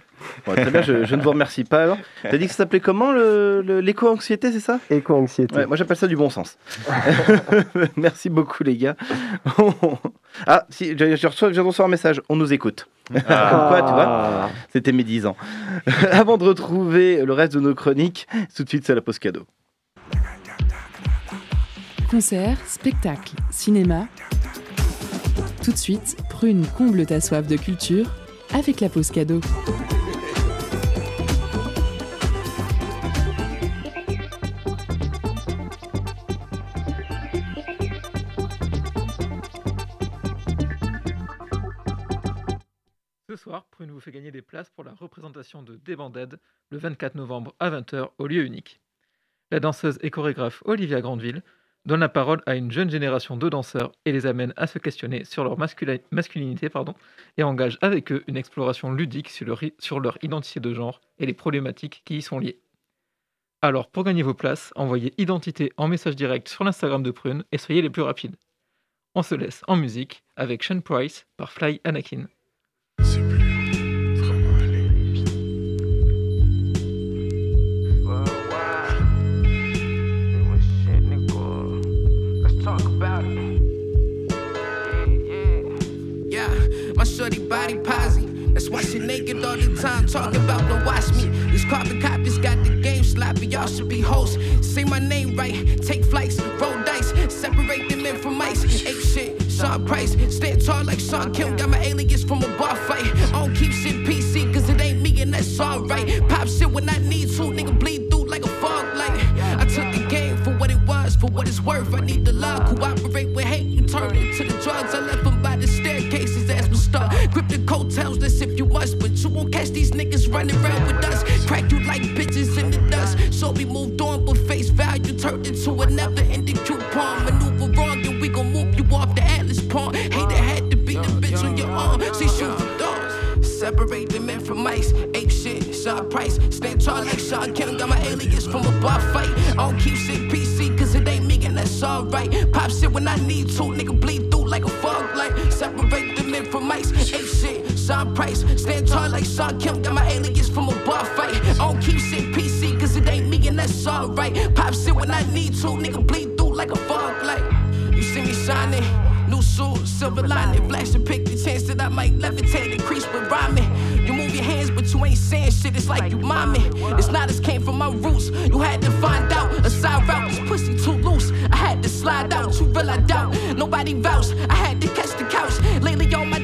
Bon, très bien, je, je, ne vous remercie pas alors. T'as dit que ça s'appelait comment l'éco-anxiété, c'est ça? Éco-anxiété. Ouais, moi j'appelle ça du bon sens. Merci beaucoup les gars. ah, si, j'ai reçu, reçu un message. On nous écoute. Ah. Quoi, tu vois C'était mes 10 ans. Avant de retrouver le reste de nos chroniques, tout de suite c'est la pause cadeau. Concert, spectacle, cinéma. Tout de suite, Prune comble ta soif de culture avec la pause cadeau. Ce soir, Prune vous fait gagner des places pour la représentation de Débandade le 24 novembre à 20h au lieu unique. La danseuse et chorégraphe Olivia Grandeville donne la parole à une jeune génération de danseurs et les amène à se questionner sur leur masculinité et engage avec eux une exploration ludique sur leur, sur leur identité de genre et les problématiques qui y sont liées. Alors, pour gagner vos places, envoyez identité en message direct sur l'Instagram de Prune et soyez les plus rapides. On se laisse en musique avec Sean Price par Fly Anakin. That's why naked all the time, talking about don't watch me. These carbon copies got the game sloppy, y'all should be hosts. Say my name right, take flights, roll dice, separate the men from mice. Ape shit, Sean Price, stand tall like Sean Kim, got my alias from a bar fight. I don't keep shit PC, cause it ain't me and that's alright. Pop shit when I need to, nigga bleed through like a fog light. I took the game for what it was, for what it's worth. I need the love, cooperate with hate, you turn into the drugs. I left them by the staircases as we start. Grip the coattails, let's if you must, but you won't catch these niggas running around with us. Crack you like bitches in the dust. So we moved on, but face value turned into a never ending coupon. Maneuver wrong, and we gon' move you off the Atlas pawn. Hate it had to be the bitch on your arm. See, shoot for dogs. Separate the men from mice. Ape shit, Sean Price. Stand tall like Sean Kim. Got my alias from a bar fight. I don't keep shit PC, cause it ain't me, and that's alright. Pop shit when I need to. Nigga bleed through like a fog light. Separate Price. Stand tall like Sean Kim. Got my alias from a bar fight. I don't keep shit PC, cause it ain't me, and that's alright. Pop shit when I need to. Nigga bleed through like a fog light. You see me shining. New suit, silver lining, flash and pick the chance that I might levitate, increase with rhyming. You move your hands, but you ain't saying shit. It's like you mommy. It's not as came from my roots. You had to find out a side route. This pussy too loose. I had to slide out. You real I doubt. Nobody vouched. I had to catch the couch. Lately, all my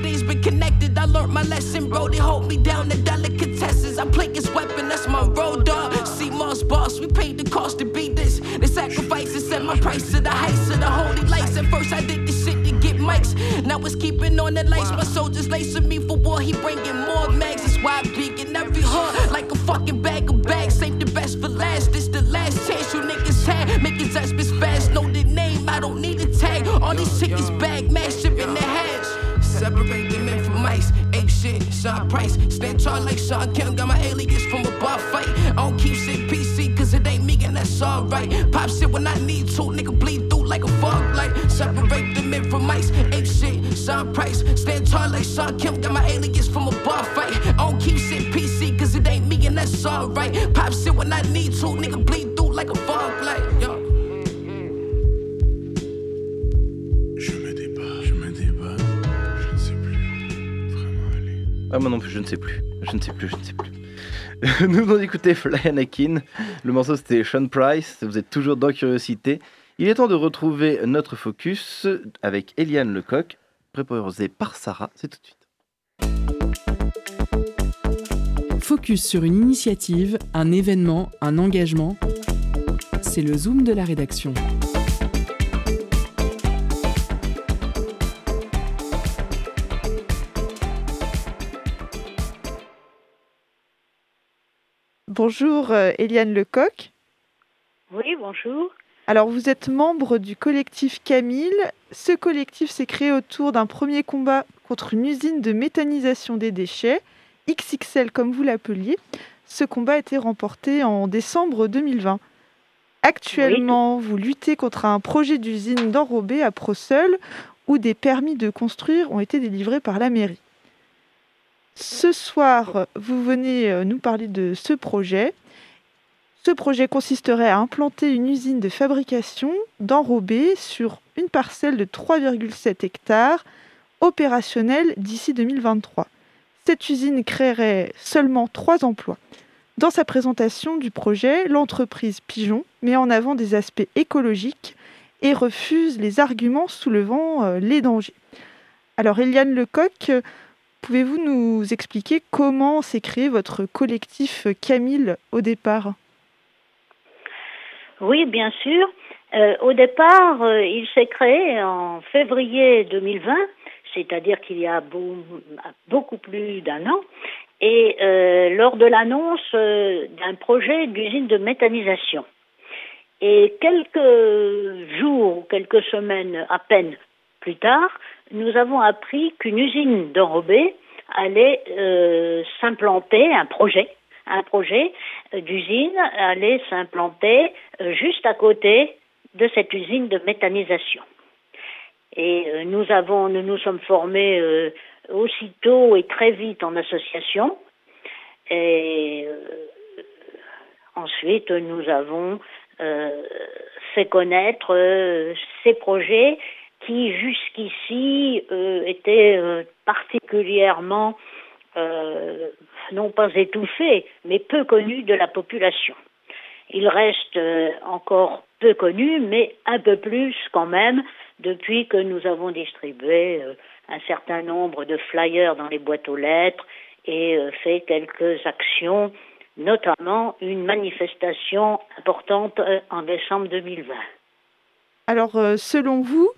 learned my lesson, bro. They hold me down. The delicatesses. I play this weapon. That's my road dog. See Moss boss. We paid the cost to be this. The sacrifices set my price to the heights of the holy lights. At first, I did this shit to get mics. Now it's keeping on the lights. My soldiers lacing me for war. He bringing more mags. That's why I peek in every hood like a fucking bag of bags. Save the best for last. This the last chance you niggas had. Make it touch bitch fast. Know the name. I don't need a tag. All these tickets bag. Shit, Sean Price. Stand tall like Sean Kim. Got my alias from a bar fight. I don't keep shit PC, cause it ain't me, and that's alright. Pop shit when I need to. Nigga bleed through like a fog light. Separate the men from mice. Ape shit, Sean Price. Stand tall like Sean Kim. Got my alias from a bar fight. I don't keep shit PC, cause it ain't me, and that's alright. Pop shit when I need to. Nigga bleed through like a fog light. Yo. Ah, moi non plus, je ne sais plus. Je ne sais plus, je ne sais plus. Nous avons écouté Fly Anakin. Le morceau c'était Sean Price. Vous êtes toujours dans Curiosité. Il est temps de retrouver notre focus avec Eliane Lecoq, préposée par Sarah. C'est tout de suite. Focus sur une initiative, un événement, un engagement. C'est le zoom de la rédaction. Bonjour euh, Eliane Lecoq. Oui, bonjour. Alors vous êtes membre du collectif Camille. Ce collectif s'est créé autour d'un premier combat contre une usine de méthanisation des déchets, XXL comme vous l'appeliez. Ce combat a été remporté en décembre 2020. Actuellement, vous luttez contre un projet d'usine d'enrobé à Procel où des permis de construire ont été délivrés par la mairie. Ce soir, vous venez euh, nous parler de ce projet. Ce projet consisterait à implanter une usine de fabrication d'enrobés sur une parcelle de 3,7 hectares opérationnelle d'ici 2023. Cette usine créerait seulement trois emplois. Dans sa présentation du projet, l'entreprise Pigeon met en avant des aspects écologiques et refuse les arguments soulevant euh, les dangers. Alors Eliane Lecoq, Pouvez-vous nous expliquer comment s'est créé votre collectif Camille au départ? Oui, bien sûr. Euh, au départ, euh, il s'est créé en février 2020, c'est-à-dire qu'il y a beaucoup plus d'un an, et euh, lors de l'annonce d'un projet d'usine de méthanisation. Et quelques jours, quelques semaines à peine plus tard, nous avons appris qu'une usine d'enrobé allait euh, s'implanter, un projet, un projet euh, d'usine allait s'implanter euh, juste à côté de cette usine de méthanisation. Et nous nous sommes formés aussitôt et très vite en association. Et ensuite, nous avons fait connaître ces projets qui jusqu'ici euh, était euh, particulièrement euh, non pas étouffé, mais peu connu de la population. Il reste encore peu connu, mais un peu plus quand même depuis que nous avons distribué un certain nombre de flyers dans les boîtes aux lettres et fait quelques actions, notamment une manifestation importante en décembre 2020. Alors, selon vous,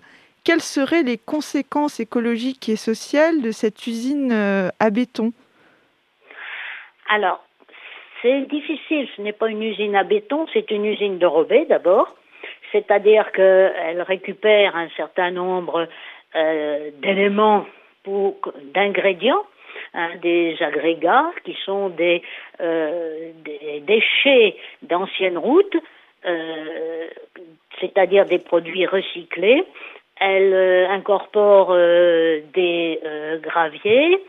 quelles seraient les conséquences écologiques et sociales de cette usine euh, à béton? Alors, c'est difficile, ce n'est pas une usine à béton, c'est une usine de d'abord, c'est-à-dire qu'elle récupère un certain nombre euh, d'éléments d'ingrédients, hein, des agrégats qui sont des, euh, des déchets d'anciennes routes, c'est-à-dire des produits recyclés, elle euh, incorpore euh, des euh, graviers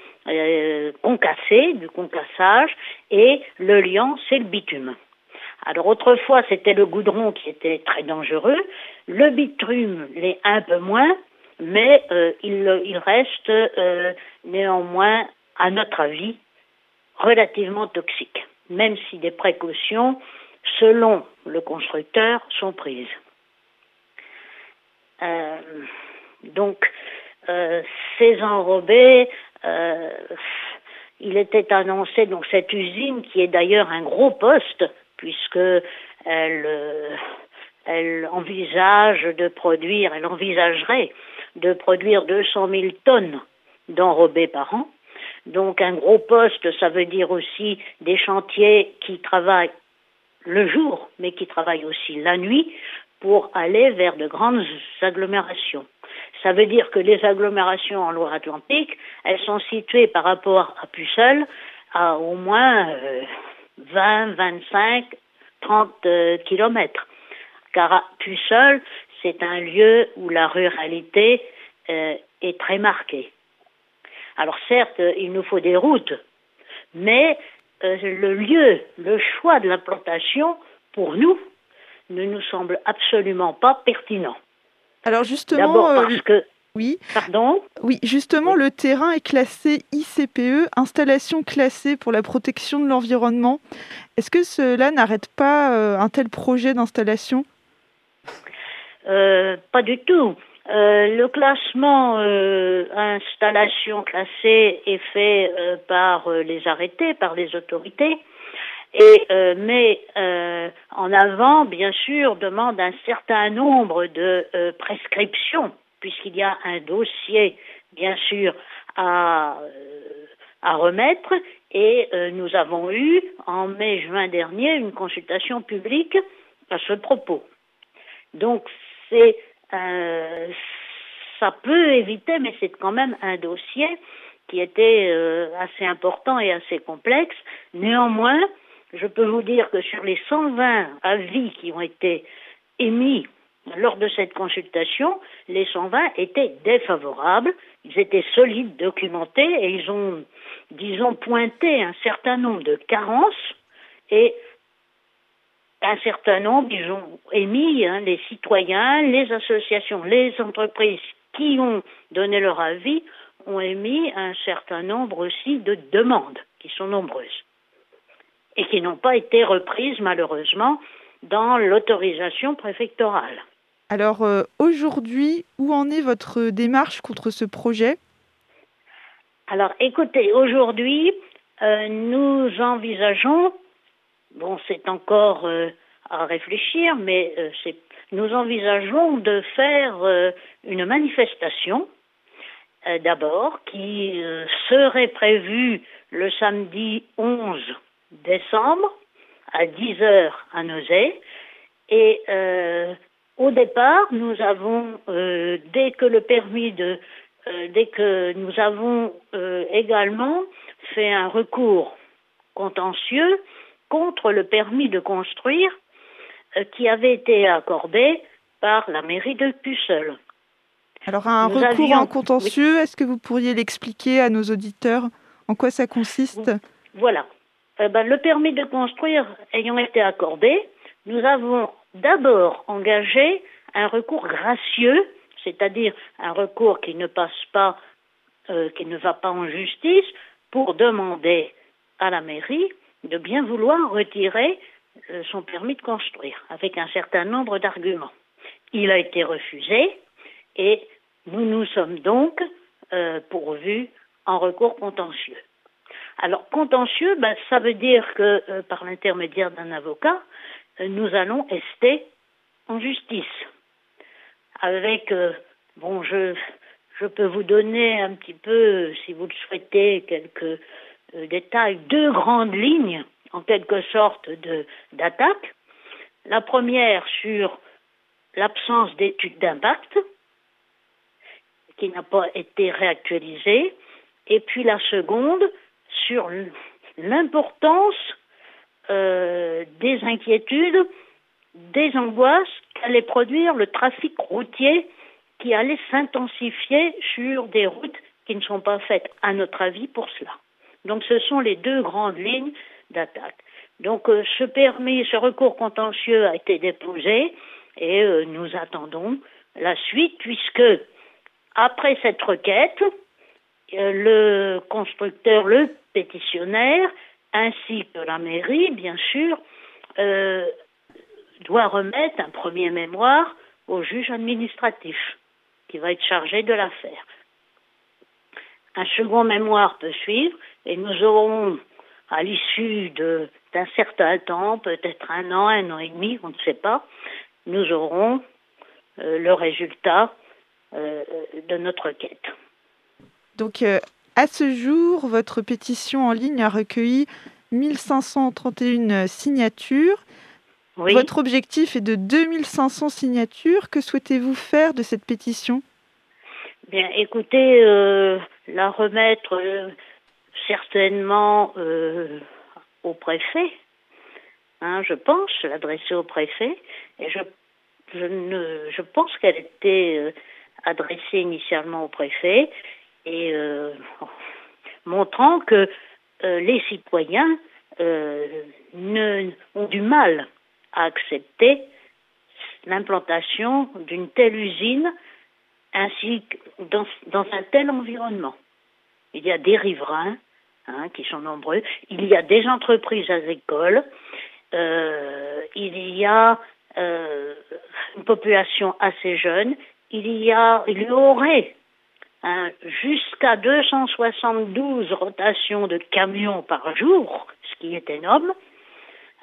concassés, du concassage, et le liant, c'est le bitume. Alors autrefois, c'était le goudron qui était très dangereux, le bitume l'est un peu moins, mais il, il, reste néanmoins, à notre avis, relativement toxique, même si des précautions, selon le constructeur, sont prises. Euh, donc, euh, ces enrobés, euh, il était annoncé donc cette usine qui est d'ailleurs un gros poste puisque elle, elle envisage de produire, elle envisagerait de produire 200 000 tonnes d'enrobés par an. Donc un gros poste, ça veut dire aussi des chantiers qui travaillent le jour, mais qui travaillent aussi la nuit pour aller vers de grandes agglomérations. Ça veut dire que les agglomérations en Loire-Atlantique, elles sont situées par rapport à Pucelle à au moins 20, 25, 30 kilomètres. Car Pucelle, c'est un lieu où la ruralité euh, est très marquée. Alors certes, il nous faut des routes, mais euh, le lieu, le choix de l'implantation, pour nous, ne nous semble absolument pas pertinent. Alors justement, parce euh, que Oui. Pardon Oui, justement, le terrain est classé ICPE, installation classée pour la protection de l'environnement. Est-ce que cela n'arrête pas euh, un tel projet d'installation? Euh, Pas du tout. Euh, le classement euh, installation classée est fait euh, par les arrêtés, par les autorités, et euh, met euh, en avant, bien sûr, demande un certain nombre de euh, prescriptions, puisqu'il y a un dossier, bien sûr, à, euh, à remettre, et euh, nous avons eu, en mai-juin dernier, une consultation publique à ce propos. Donc, c'est euh, ça peut éviter, mais c'est quand même un dossier qui était assez important et assez complexe. Néanmoins, je peux vous dire que sur les 120 avis qui ont été émis lors de cette consultation, les 120 étaient défavorables, ils étaient solides, documentés et ils ont, disons, pointé un certain nombre de carences et un certain nombre, ils ont émis, hein, les citoyens, les associations, les entreprises qui ont donné leur avis, ont émis un certain nombre aussi de demandes, qui sont nombreuses, et qui n'ont pas été reprises malheureusement dans l'autorisation préfectorale. Alors euh, aujourd'hui, où en est votre démarche contre ce projet? Alors écoutez, aujourd'hui, euh, nous envisageons, bon c'est encore euh, à réfléchir, mais euh, c'est, nous envisageons de faire euh, une manifestation euh, d'abord qui euh, serait prévue le samedi 11 décembre à 10 heures à Nozay. Et euh, au départ, nous avons, euh, dès que le permis de, euh, dès que nous avons également fait un recours contentieux contre le permis de construire qui avait été accordé par la mairie de Puceul. Alors un Nous recours avions- en contentieux, est-ce que vous pourriez l'expliquer à nos auditeurs? En quoi ça consiste? Voilà. Eh ben, le permis de construire ayant été accordé, nous avons d'abord engagé un recours gracieux, c'est-à-dire un recours qui ne passe pas, euh, qui ne va pas en justice, pour demander à la mairie de bien vouloir retirer euh, son permis de construire, avec un certain nombre d'arguments. Il a été refusé et nous nous sommes donc euh, pourvus en recours contentieux. Alors contentieux, ben, ça veut dire que euh, par l'intermédiaire d'un avocat, euh, nous allons ester en justice. Avec, euh, bon, je, je peux vous donner un petit peu, si vous le souhaitez, quelques détails, deux grandes lignes, en quelque sorte, de- d'attaque. La première sur l'absence d'étude d'impact, qui n'a pas été réactualisée, et puis la seconde sur l'importance euh, des inquiétudes, des angoisses qu'allait produire le trafic routier qui allait s'intensifier sur des routes qui ne sont pas faites, à notre avis, pour cela. Donc ce sont les deux grandes lignes d'attaque. Donc euh, ce permis, ce recours contentieux a été déposé et euh, nous attendons la suite puisque après cette requête, le constructeur, le pétitionnaire, ainsi que la mairie, bien sûr, euh, doit remettre un premier mémoire au juge administratif qui va être chargé de l'affaire. Un second mémoire peut suivre et nous aurons, à l'issue d'un certain temps, peut-être un an, un an et demi, on ne sait pas, nous aurons euh, le résultat euh, de notre quête. Donc, euh, à ce jour, votre pétition en ligne a recueilli 1531 signatures. Oui. Votre objectif est de 2500 signatures. Que souhaitez-vous faire de cette pétition? Bien, écoutez, euh, la remettre euh, certainement euh, au préfet, hein, je pense, l'adresser au préfet, et je, je, ne, je pense qu'elle était adressée initialement au préfet, et euh, montrant que euh, les citoyens euh, ne, ont du mal à accepter l'implantation d'une telle usine ainsi que dans, dans un tel environnement. Il y a des riverains, hein, qui sont nombreux, il y a des entreprises agricoles, euh, il y a euh, une population assez jeune, il y a, il y aurait jusqu'à 272 rotations de camions par jour, ce qui est énorme,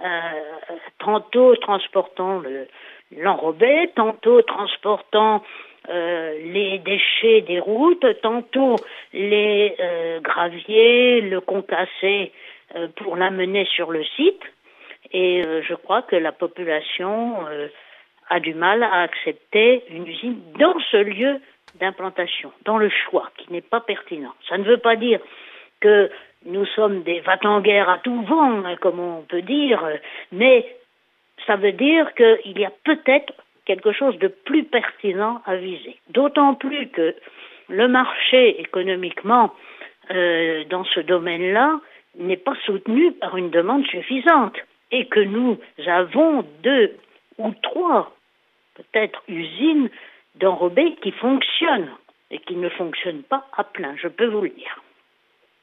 euh, tantôt transportant le, l'enrobé, tantôt transportant euh, les déchets des routes, tantôt les euh, graviers, le concassé pour l'amener sur le site. Et je crois que la population a du mal à accepter une usine dans ce lieu d'implantation, dans le choix, qui n'est pas pertinent. Ça ne veut pas dire que nous sommes des va-t-en-guerre à tout vent, hein, comme on peut dire, mais ça veut dire qu'il y a peut-être quelque chose de plus pertinent à viser. D'autant plus que le marché économiquement euh, dans ce domaine-là n'est pas soutenu par une demande suffisante et que nous avons deux ou trois peut-être usines d'enrobés qui fonctionnent et qui ne fonctionnent pas à plein, je peux vous le dire.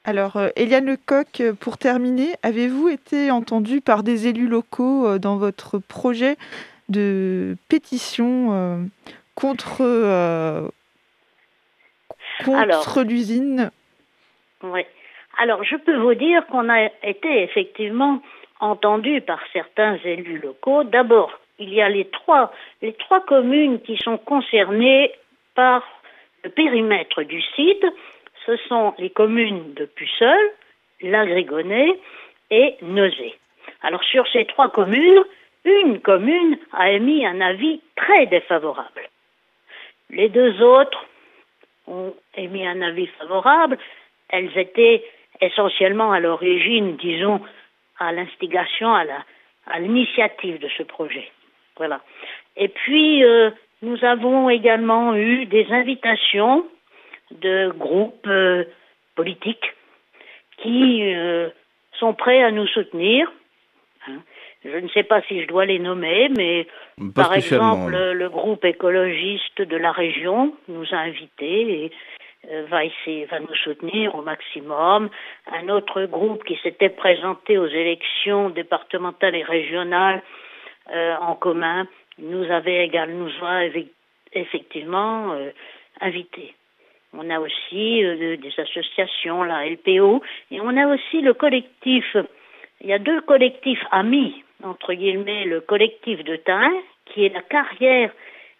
Alors, euh, Eliane Lecoq, euh, pour terminer, avez-vous été entendue par des élus locaux euh, dans votre projet de pétition contre, euh, contre l'usine? Oui. Alors, je peux vous dire qu'on a été effectivement entendu par certains élus locaux. D'abord, il y a les trois, les trois communes qui sont concernées par le périmètre du site. Ce sont les communes de Puceul, Lagrigonnet et Neuzé. Alors, sur ces trois communes, une commune a émis un avis très défavorable. Les deux autres ont émis un avis favorable. Elles étaient essentiellement à l'origine, disons, à l'instigation, à l'initiative de ce projet. Voilà. Et puis, euh, nous avons également eu des invitations de groupes euh, politiques qui euh, sont prêts à nous soutenir. Hein. Je ne sais pas si je dois les nommer, mais Pas par exemple, le, le groupe écologiste de la région nous a invités et va essayer, va nous soutenir au maximum. Un autre groupe qui s'était présenté aux élections départementales et régionales en commun nous avait également nous a effectivement euh, invités. On a aussi euh, des associations, la LPO, et on a aussi le collectif. Il y a deux collectifs amis, entre guillemets, le collectif de Tain, qui est la carrière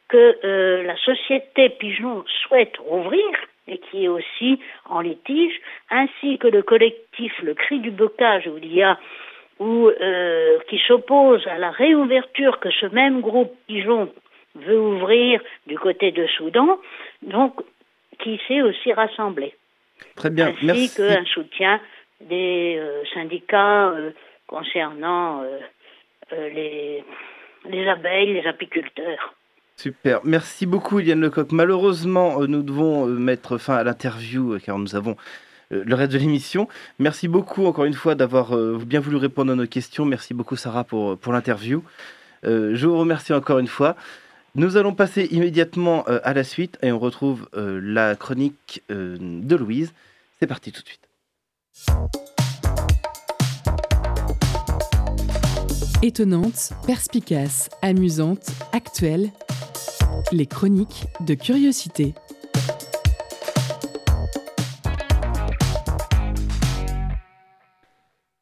que euh, la société Pigeon souhaite rouvrir et qui est aussi en litige, ainsi que le collectif Le Cri du Bocage, où il y a où, euh, qui s'oppose à la réouverture que ce même groupe Pigeon veut ouvrir du côté de Soudan, donc qui s'est aussi rassemblé. Très bien, ainsi merci. qu'un soutien des euh, syndicats euh, concernant les, les abeilles, les apiculteurs. Super, merci beaucoup Eliane Lecoq. Malheureusement, nous devons mettre fin à l'interview car nous avons le reste de l'émission. Merci beaucoup encore une fois d'avoir euh, bien voulu répondre à nos questions. Merci beaucoup Sarah pour, pour l'interview. Euh, je vous remercie encore une fois. Nous allons passer immédiatement euh, à la suite et on retrouve euh, la chronique euh, de Louise. C'est parti tout de suite. Étonnante, perspicace, amusante, actuelle, les chroniques de curiosité.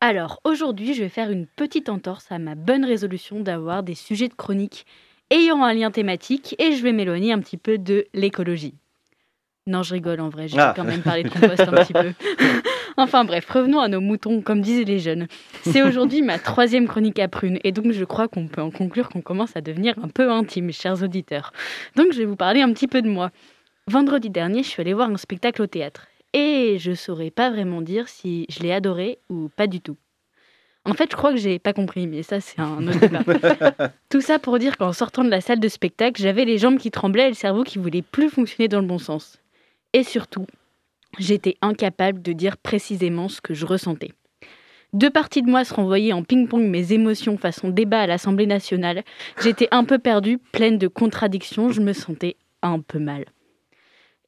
Alors, aujourd'hui, je vais faire une petite entorse à ma bonne résolution d'avoir des sujets de chronique ayant un lien thématique et je vais m'éloigner un petit peu de l'écologie. Non, je rigole en vrai, je vais Ah. quand même parler de compost un petit peu. enfin bref, revenons à nos moutons, comme disaient les jeunes. C'est aujourd'hui ma troisième chronique à prune et donc je crois qu'on peut en conclure qu'on commence à devenir un peu intime, chers auditeurs. Donc je vais vous parler un petit peu de moi. Vendredi dernier, je suis allée voir un spectacle au théâtre et je saurais pas vraiment dire si je l'ai adoré ou pas du tout. En fait, je crois que j'ai pas compris, mais ça, c'est un autre débat. Tout ça pour dire qu'en sortant de la salle de spectacle, j'avais les jambes qui tremblaient et le cerveau qui voulait plus fonctionner dans le bon sens. Et surtout, j'étais incapable de dire précisément ce que je ressentais. Deux parties de moi se renvoyaient en ping-pong mes émotions façon débat à l'Assemblée nationale. J'étais un peu perdue, pleine de contradictions, je me sentais un peu mal.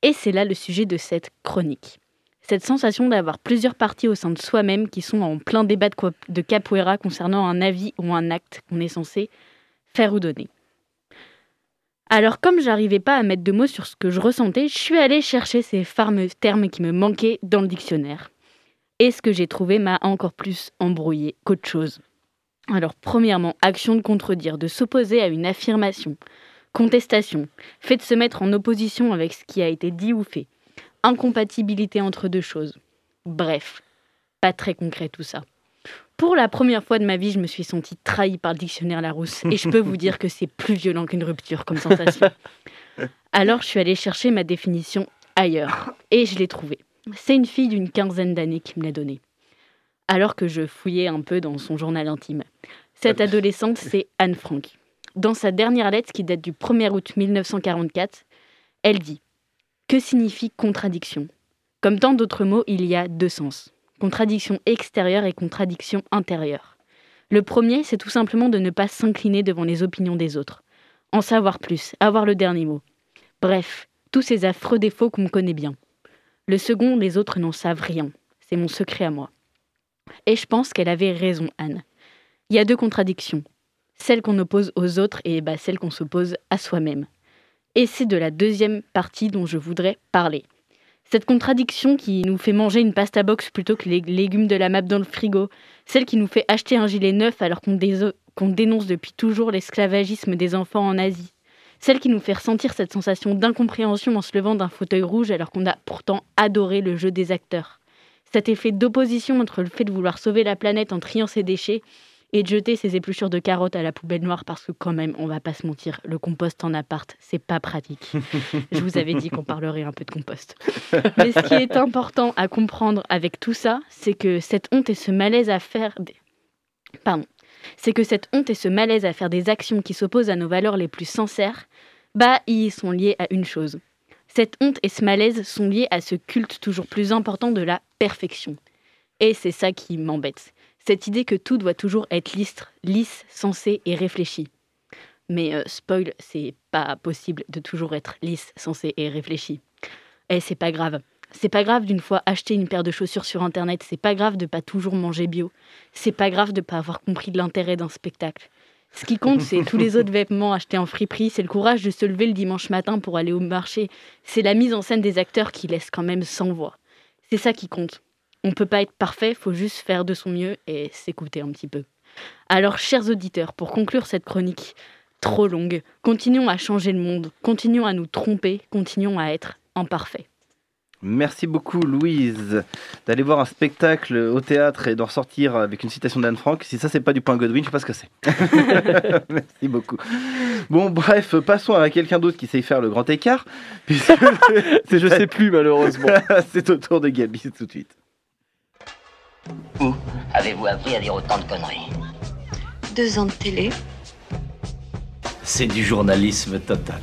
Et c'est là le sujet de cette chronique. Cette sensation d'avoir plusieurs parties au sein de soi-même qui sont en plein débat de, capoeira concernant un avis ou un acte qu'on est censé faire ou donner. Alors comme j'arrivais pas à mettre de mots sur ce que je ressentais, je suis allée chercher ces fameux termes qui me manquaient dans le dictionnaire. Et ce que j'ai trouvé m'a encore plus embrouillé qu'autre chose. Alors premièrement, action de contredire, de s'opposer à une affirmation. Contestation, fait de se mettre en opposition avec ce qui a été dit ou fait. Incompatibilité entre deux choses. Bref, pas très concret tout ça. Pour la première fois de ma vie, je me suis sentie trahie par le dictionnaire Larousse et je peux vous dire que c'est plus violent qu'une rupture comme sensation. Alors je suis allée chercher ma définition ailleurs et je l'ai trouvée. C'est une fille d'une quinzaine d'années qui me l'a donnée. Alors que je fouillais un peu dans son journal intime. Cette adolescente, c'est Anne Frank. Dans sa dernière lettre qui date du 1er août 1944, elle dit Que signifie contradiction? Comme tant d'autres mots, il y a deux sens contradiction extérieure et contradiction intérieure. Le premier, c'est tout simplement de ne pas s'incliner devant les opinions des autres, en savoir plus, avoir le dernier mot. Bref, tous ces affreux défauts qu'on connaît bien. Le second, les autres n'en savent rien. C'est mon secret à moi. Et je pense qu'elle avait raison, Anne. Il y a deux contradictions. Celle qu'on oppose aux autres et bah, celle qu'on s'oppose à soi-même. Et c'est de la deuxième partie dont je voudrais parler. Cette contradiction qui nous fait manger une pasta box plutôt que les légumes de la map dans le frigo, celle qui nous fait acheter un gilet neuf alors qu'on dénonce depuis toujours l'esclavagisme des enfants en Asie, celle qui nous fait ressentir cette sensation d'incompréhension en se levant d'un fauteuil rouge alors qu'on a pourtant adoré le jeu des acteurs, cet effet d'opposition entre le fait de vouloir sauver la planète en triant ses déchets et de jeter ses épluchures de carottes à la poubelle noire parce que quand même, on va pas se mentir, le compost en appart, c'est pas pratique. Je vous avais dit qu'on parlerait un peu de compost. Mais ce qui est important à comprendre avec tout ça, c'est que cette honte et ce malaise à faire des... Pardon. C'est que cette honte et ce malaise à faire des actions qui s'opposent à nos valeurs les plus sincères, bah, ils sont liés à une chose. Cette honte et ce malaise sont liés à ce culte toujours plus important de la perfection. Et c'est ça qui m'embête. Cette idée que tout doit toujours être lisse, sensé et réfléchi. Mais euh, spoil, c'est pas possible de toujours être lisse, sensé et réfléchi. Et c'est pas grave. C'est pas grave d'une fois acheter une paire de chaussures sur internet, c'est pas grave de pas toujours manger bio. C'est pas grave de pas avoir compris l'intérêt d'un spectacle. Ce qui compte, c'est tous les autres vêtements achetés en friperie, c'est le courage de se lever le dimanche matin pour aller au marché, c'est la mise en scène des acteurs qui laissent quand même sans voix. C'est ça qui compte. On peut pas être parfait, faut juste faire de son mieux et s'écouter un petit peu. Alors, chers auditeurs, pour conclure cette chronique trop longue, continuons à changer le monde, continuons à nous tromper, continuons à être imparfaits. Merci beaucoup Louise d'aller voir un spectacle au théâtre et d'en ressortir avec une citation d'Anne Frank. Si ça c'est pas du point Godwin, je sais pas ce que c'est. Merci beaucoup. Bon bref, passons à quelqu'un d'autre qui sait faire le grand écart. puisque- Je sais plus malheureusement. c'est au tour de Gabi tout de suite. Où avez-vous appris à dire autant de conneries Deux ans de télé. C'est du journalisme total.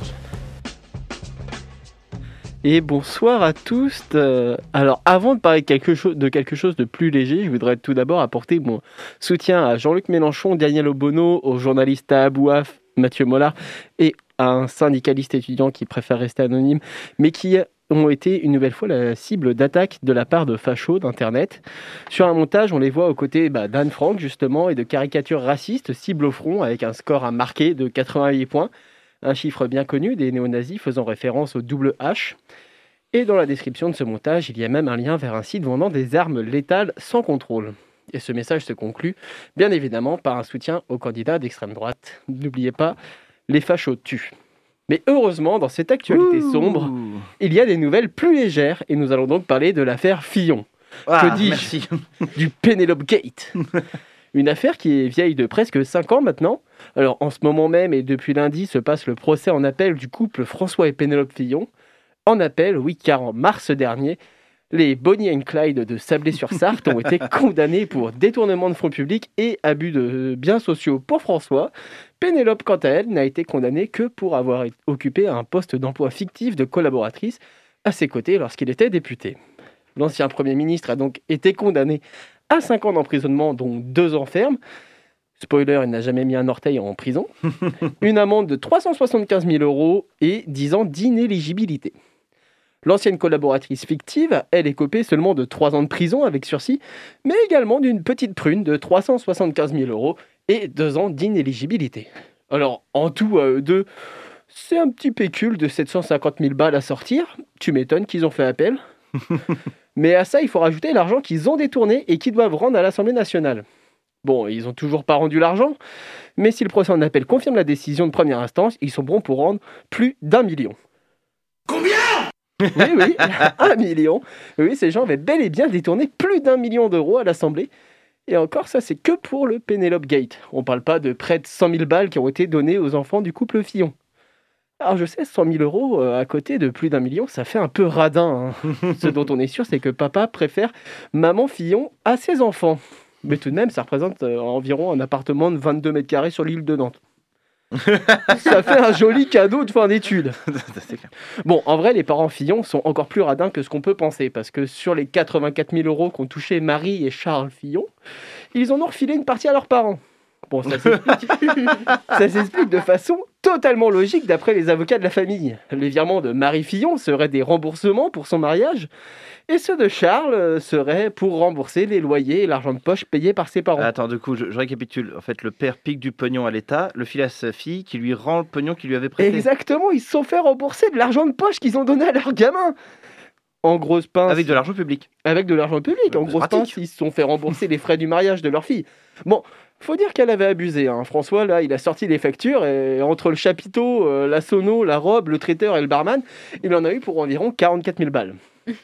Et bonsoir à tous. Euh, alors, avant de parler de quelque, chose, de quelque chose de plus léger, je voudrais tout d'abord apporter mon soutien à Jean-Luc Mélenchon, Daniel Obono, aux journalistes Abouaf, Mathieu Mollard et à un syndicaliste étudiant qui préfère rester anonyme, mais qui ont été une nouvelle fois la cible d'attaques de la part de fachos d'Internet. Sur un montage, on les voit aux côtés bah, d'Anne Frank, justement, et de caricatures racistes cible au front avec un score à marquer de 88 points un chiffre bien connu des néo-nazis faisant référence au double H. Et dans la description de ce montage, il y a même un lien vers un site vendant des armes létales sans contrôle. Et ce message se conclut, bien évidemment, par un soutien aux candidats d'extrême droite. N'oubliez pas, les fachos tuent. Mais heureusement, dans cette actualité sombre, il y a des nouvelles plus légères, et nous allons donc parler de l'affaire Fillon. Ah, que dis-je. Du Penelope Gate. Une affaire qui est vieille de presque 5 ans maintenant. Alors en ce moment même et depuis lundi se passe le procès en appel du couple François et Pénélope Fillon. En appel, oui, car en mars dernier, les Bonnie and Clyde de Sablé-sur-Sarthe ont été condamnés pour détournement de fonds publics et abus de biens sociaux pour François. Pénélope, quant à elle, n'a été condamnée que pour avoir occupé un poste d'emploi fictif de collaboratrice à ses côtés lorsqu'il était député. L'ancien Premier ministre a donc été condamné à 5 ans d'emprisonnement, dont 2 ans ferme. Spoiler, il n'a jamais mis un orteil en prison. Une amende de 375 000 euros et 10 ans d'inéligibilité. L'ancienne collaboratrice fictive, elle est copée seulement de 3 ans de prison avec sursis, mais également d'une petite prune de 375 000 euros et 2 ans d'inéligibilité. Alors, en tout, à eux deux, c'est un petit pécule de 750 000 balles à sortir. Tu m'étonnes qu'ils ont fait appel. Mais à ça, il faut rajouter l'argent qu'ils ont détourné et qu'ils doivent rendre à l'Assemblée nationale. Bon, ils n'ont toujours pas rendu l'argent, mais si le procès en appel confirme la décision de première instance, ils sont bons pour rendre plus d'un million. Combien? Oui, oui, un million. Oui, ces gens avaient bel et bien détourné plus d'un million d'euros à l'Assemblée. Et encore, ça, c'est que pour le Penelope Gate. On parle pas de près de 100 000 balles qui ont été données aux enfants du couple Fillon. Alors je sais, 100 000 euros euh, à côté de plus d'un million, ça fait un peu radin. hein. Ce dont on est sûr, c'est que papa préfère maman Fillon à ses enfants. Mais tout de même, ça représente euh, environ un appartement de 22 mètres carrés sur l'île de Nantes. ça fait un joli cadeau de fin d'études. Bon, en vrai, les parents Fillon sont encore plus radins que ce qu'on peut penser, parce que sur les 84 000 euros qu'ont touché Marie et Charles Fillon, ils en ont refilé une partie à leurs parents. Bon, ça s'explique. ça s'explique de façon totalement logique d'après les avocats de la famille. Les virements de Marie Fillon seraient des remboursements pour son mariage, et ceux de Charles euh, seraient pour rembourser les loyers et l'argent de poche payés par ses parents. Attends, du coup, je, je récapitule. En fait, le père pique du pognon à l'État, le file à sa fille qui lui rend le pognon qu'il lui avait prêté. Exactement, ils se sont fait rembourser de l'argent de poche qu'ils ont donné à leurs gamins. En grosse pince. Avec de l'argent public. Avec de l'argent public. En grosse pince, ils se sont fait rembourser les frais du mariage de leur fille. Bon, faut dire qu'elle avait abusé. hein. François, là, il a sorti les factures et entre le chapiteau, euh, la sono, la robe, le traiteur et le barman, il en a eu pour environ 44 000 balles.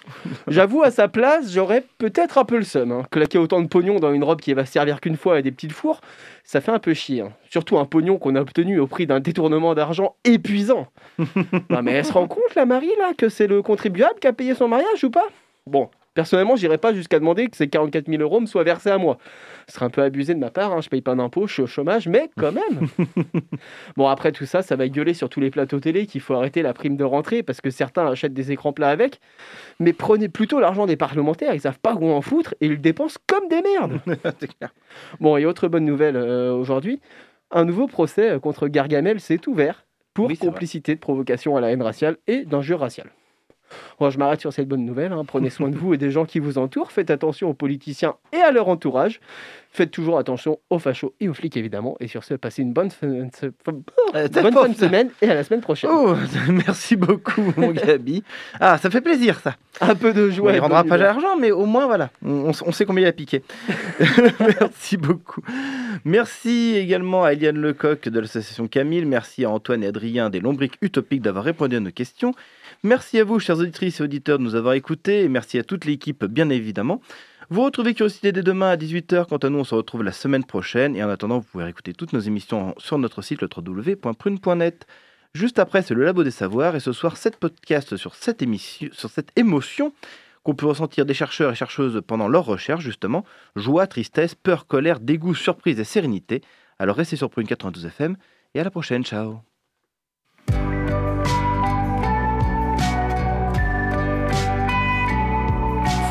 J'avoue, à sa place, j'aurais peut-être un peu le seum. hein. Claquer autant de pognon dans une robe qui va servir qu'une fois et des petites fours, ça fait un peu chier. hein. Surtout un pognon qu'on a obtenu au prix d'un détournement d'argent épuisant. non, mais elle se rend compte, la Marie, là, que c'est le contribuable qui a payé son mariage ou pas? Bon, personnellement, j'irai pas jusqu'à demander que ces 44 000 euros me soient versés à moi. Ce serait un peu abusé de ma part, hein. je paye pas d'impôts, je suis au chômage, mais quand même Bon, après tout ça, ça va gueuler sur tous les plateaux télé qu'il faut arrêter la prime de rentrée parce que certains achètent des écrans plats avec. Mais prenez plutôt l'argent des parlementaires, ils savent pas où en foutre et ils le dépensent comme des merdes. Bon, et autre bonne nouvelle euh, aujourd'hui, un nouveau procès euh, contre Gargamel s'est ouvert pour complicité de provocation à la haine raciale et d'injure raciale. Bon, je m'arrête sur cette bonne nouvelle. hein. Prenez soin de vous et des gens qui vous entourent. Faites attention aux politiciens et à leur entourage. Faites toujours attention aux fachos et aux flics, évidemment. Et sur ce, passez une bonne, fin- bonne fin de semaine et à la semaine prochaine. Oh, merci beaucoup, mon Gabi. Ah, ça fait plaisir, ça. Un peu de joie. On et ne rendra pas l'argent, mais au moins, voilà. On, on- on sait combien il a piqué. merci beaucoup. Merci également à Eliane Lecoq de l'association Camille. Merci à Antoine et Adrien des Lombriques Utopiques d'avoir répondu à nos questions. Merci à vous, chers auditrices et auditeurs, de nous avoir écoutés. Et merci à toute l'équipe, bien évidemment. Vous retrouvez Curiosité dès demain à 18h. Quant à nous, on se retrouve la semaine prochaine. Et en attendant, vous pouvez écouter toutes nos émissions sur notre site le www.prune.net. Juste après, c'est le Labo des Savoirs. Et ce soir, 7 podcasts sur cette, émission, sur cette émotion qu'on peut ressentir des chercheurs et chercheuses pendant leurs recherches, justement. Joie, tristesse, peur, colère, dégoût, surprise et sérénité. Alors restez sur Prune 92 FM. Et à la prochaine. Ciao.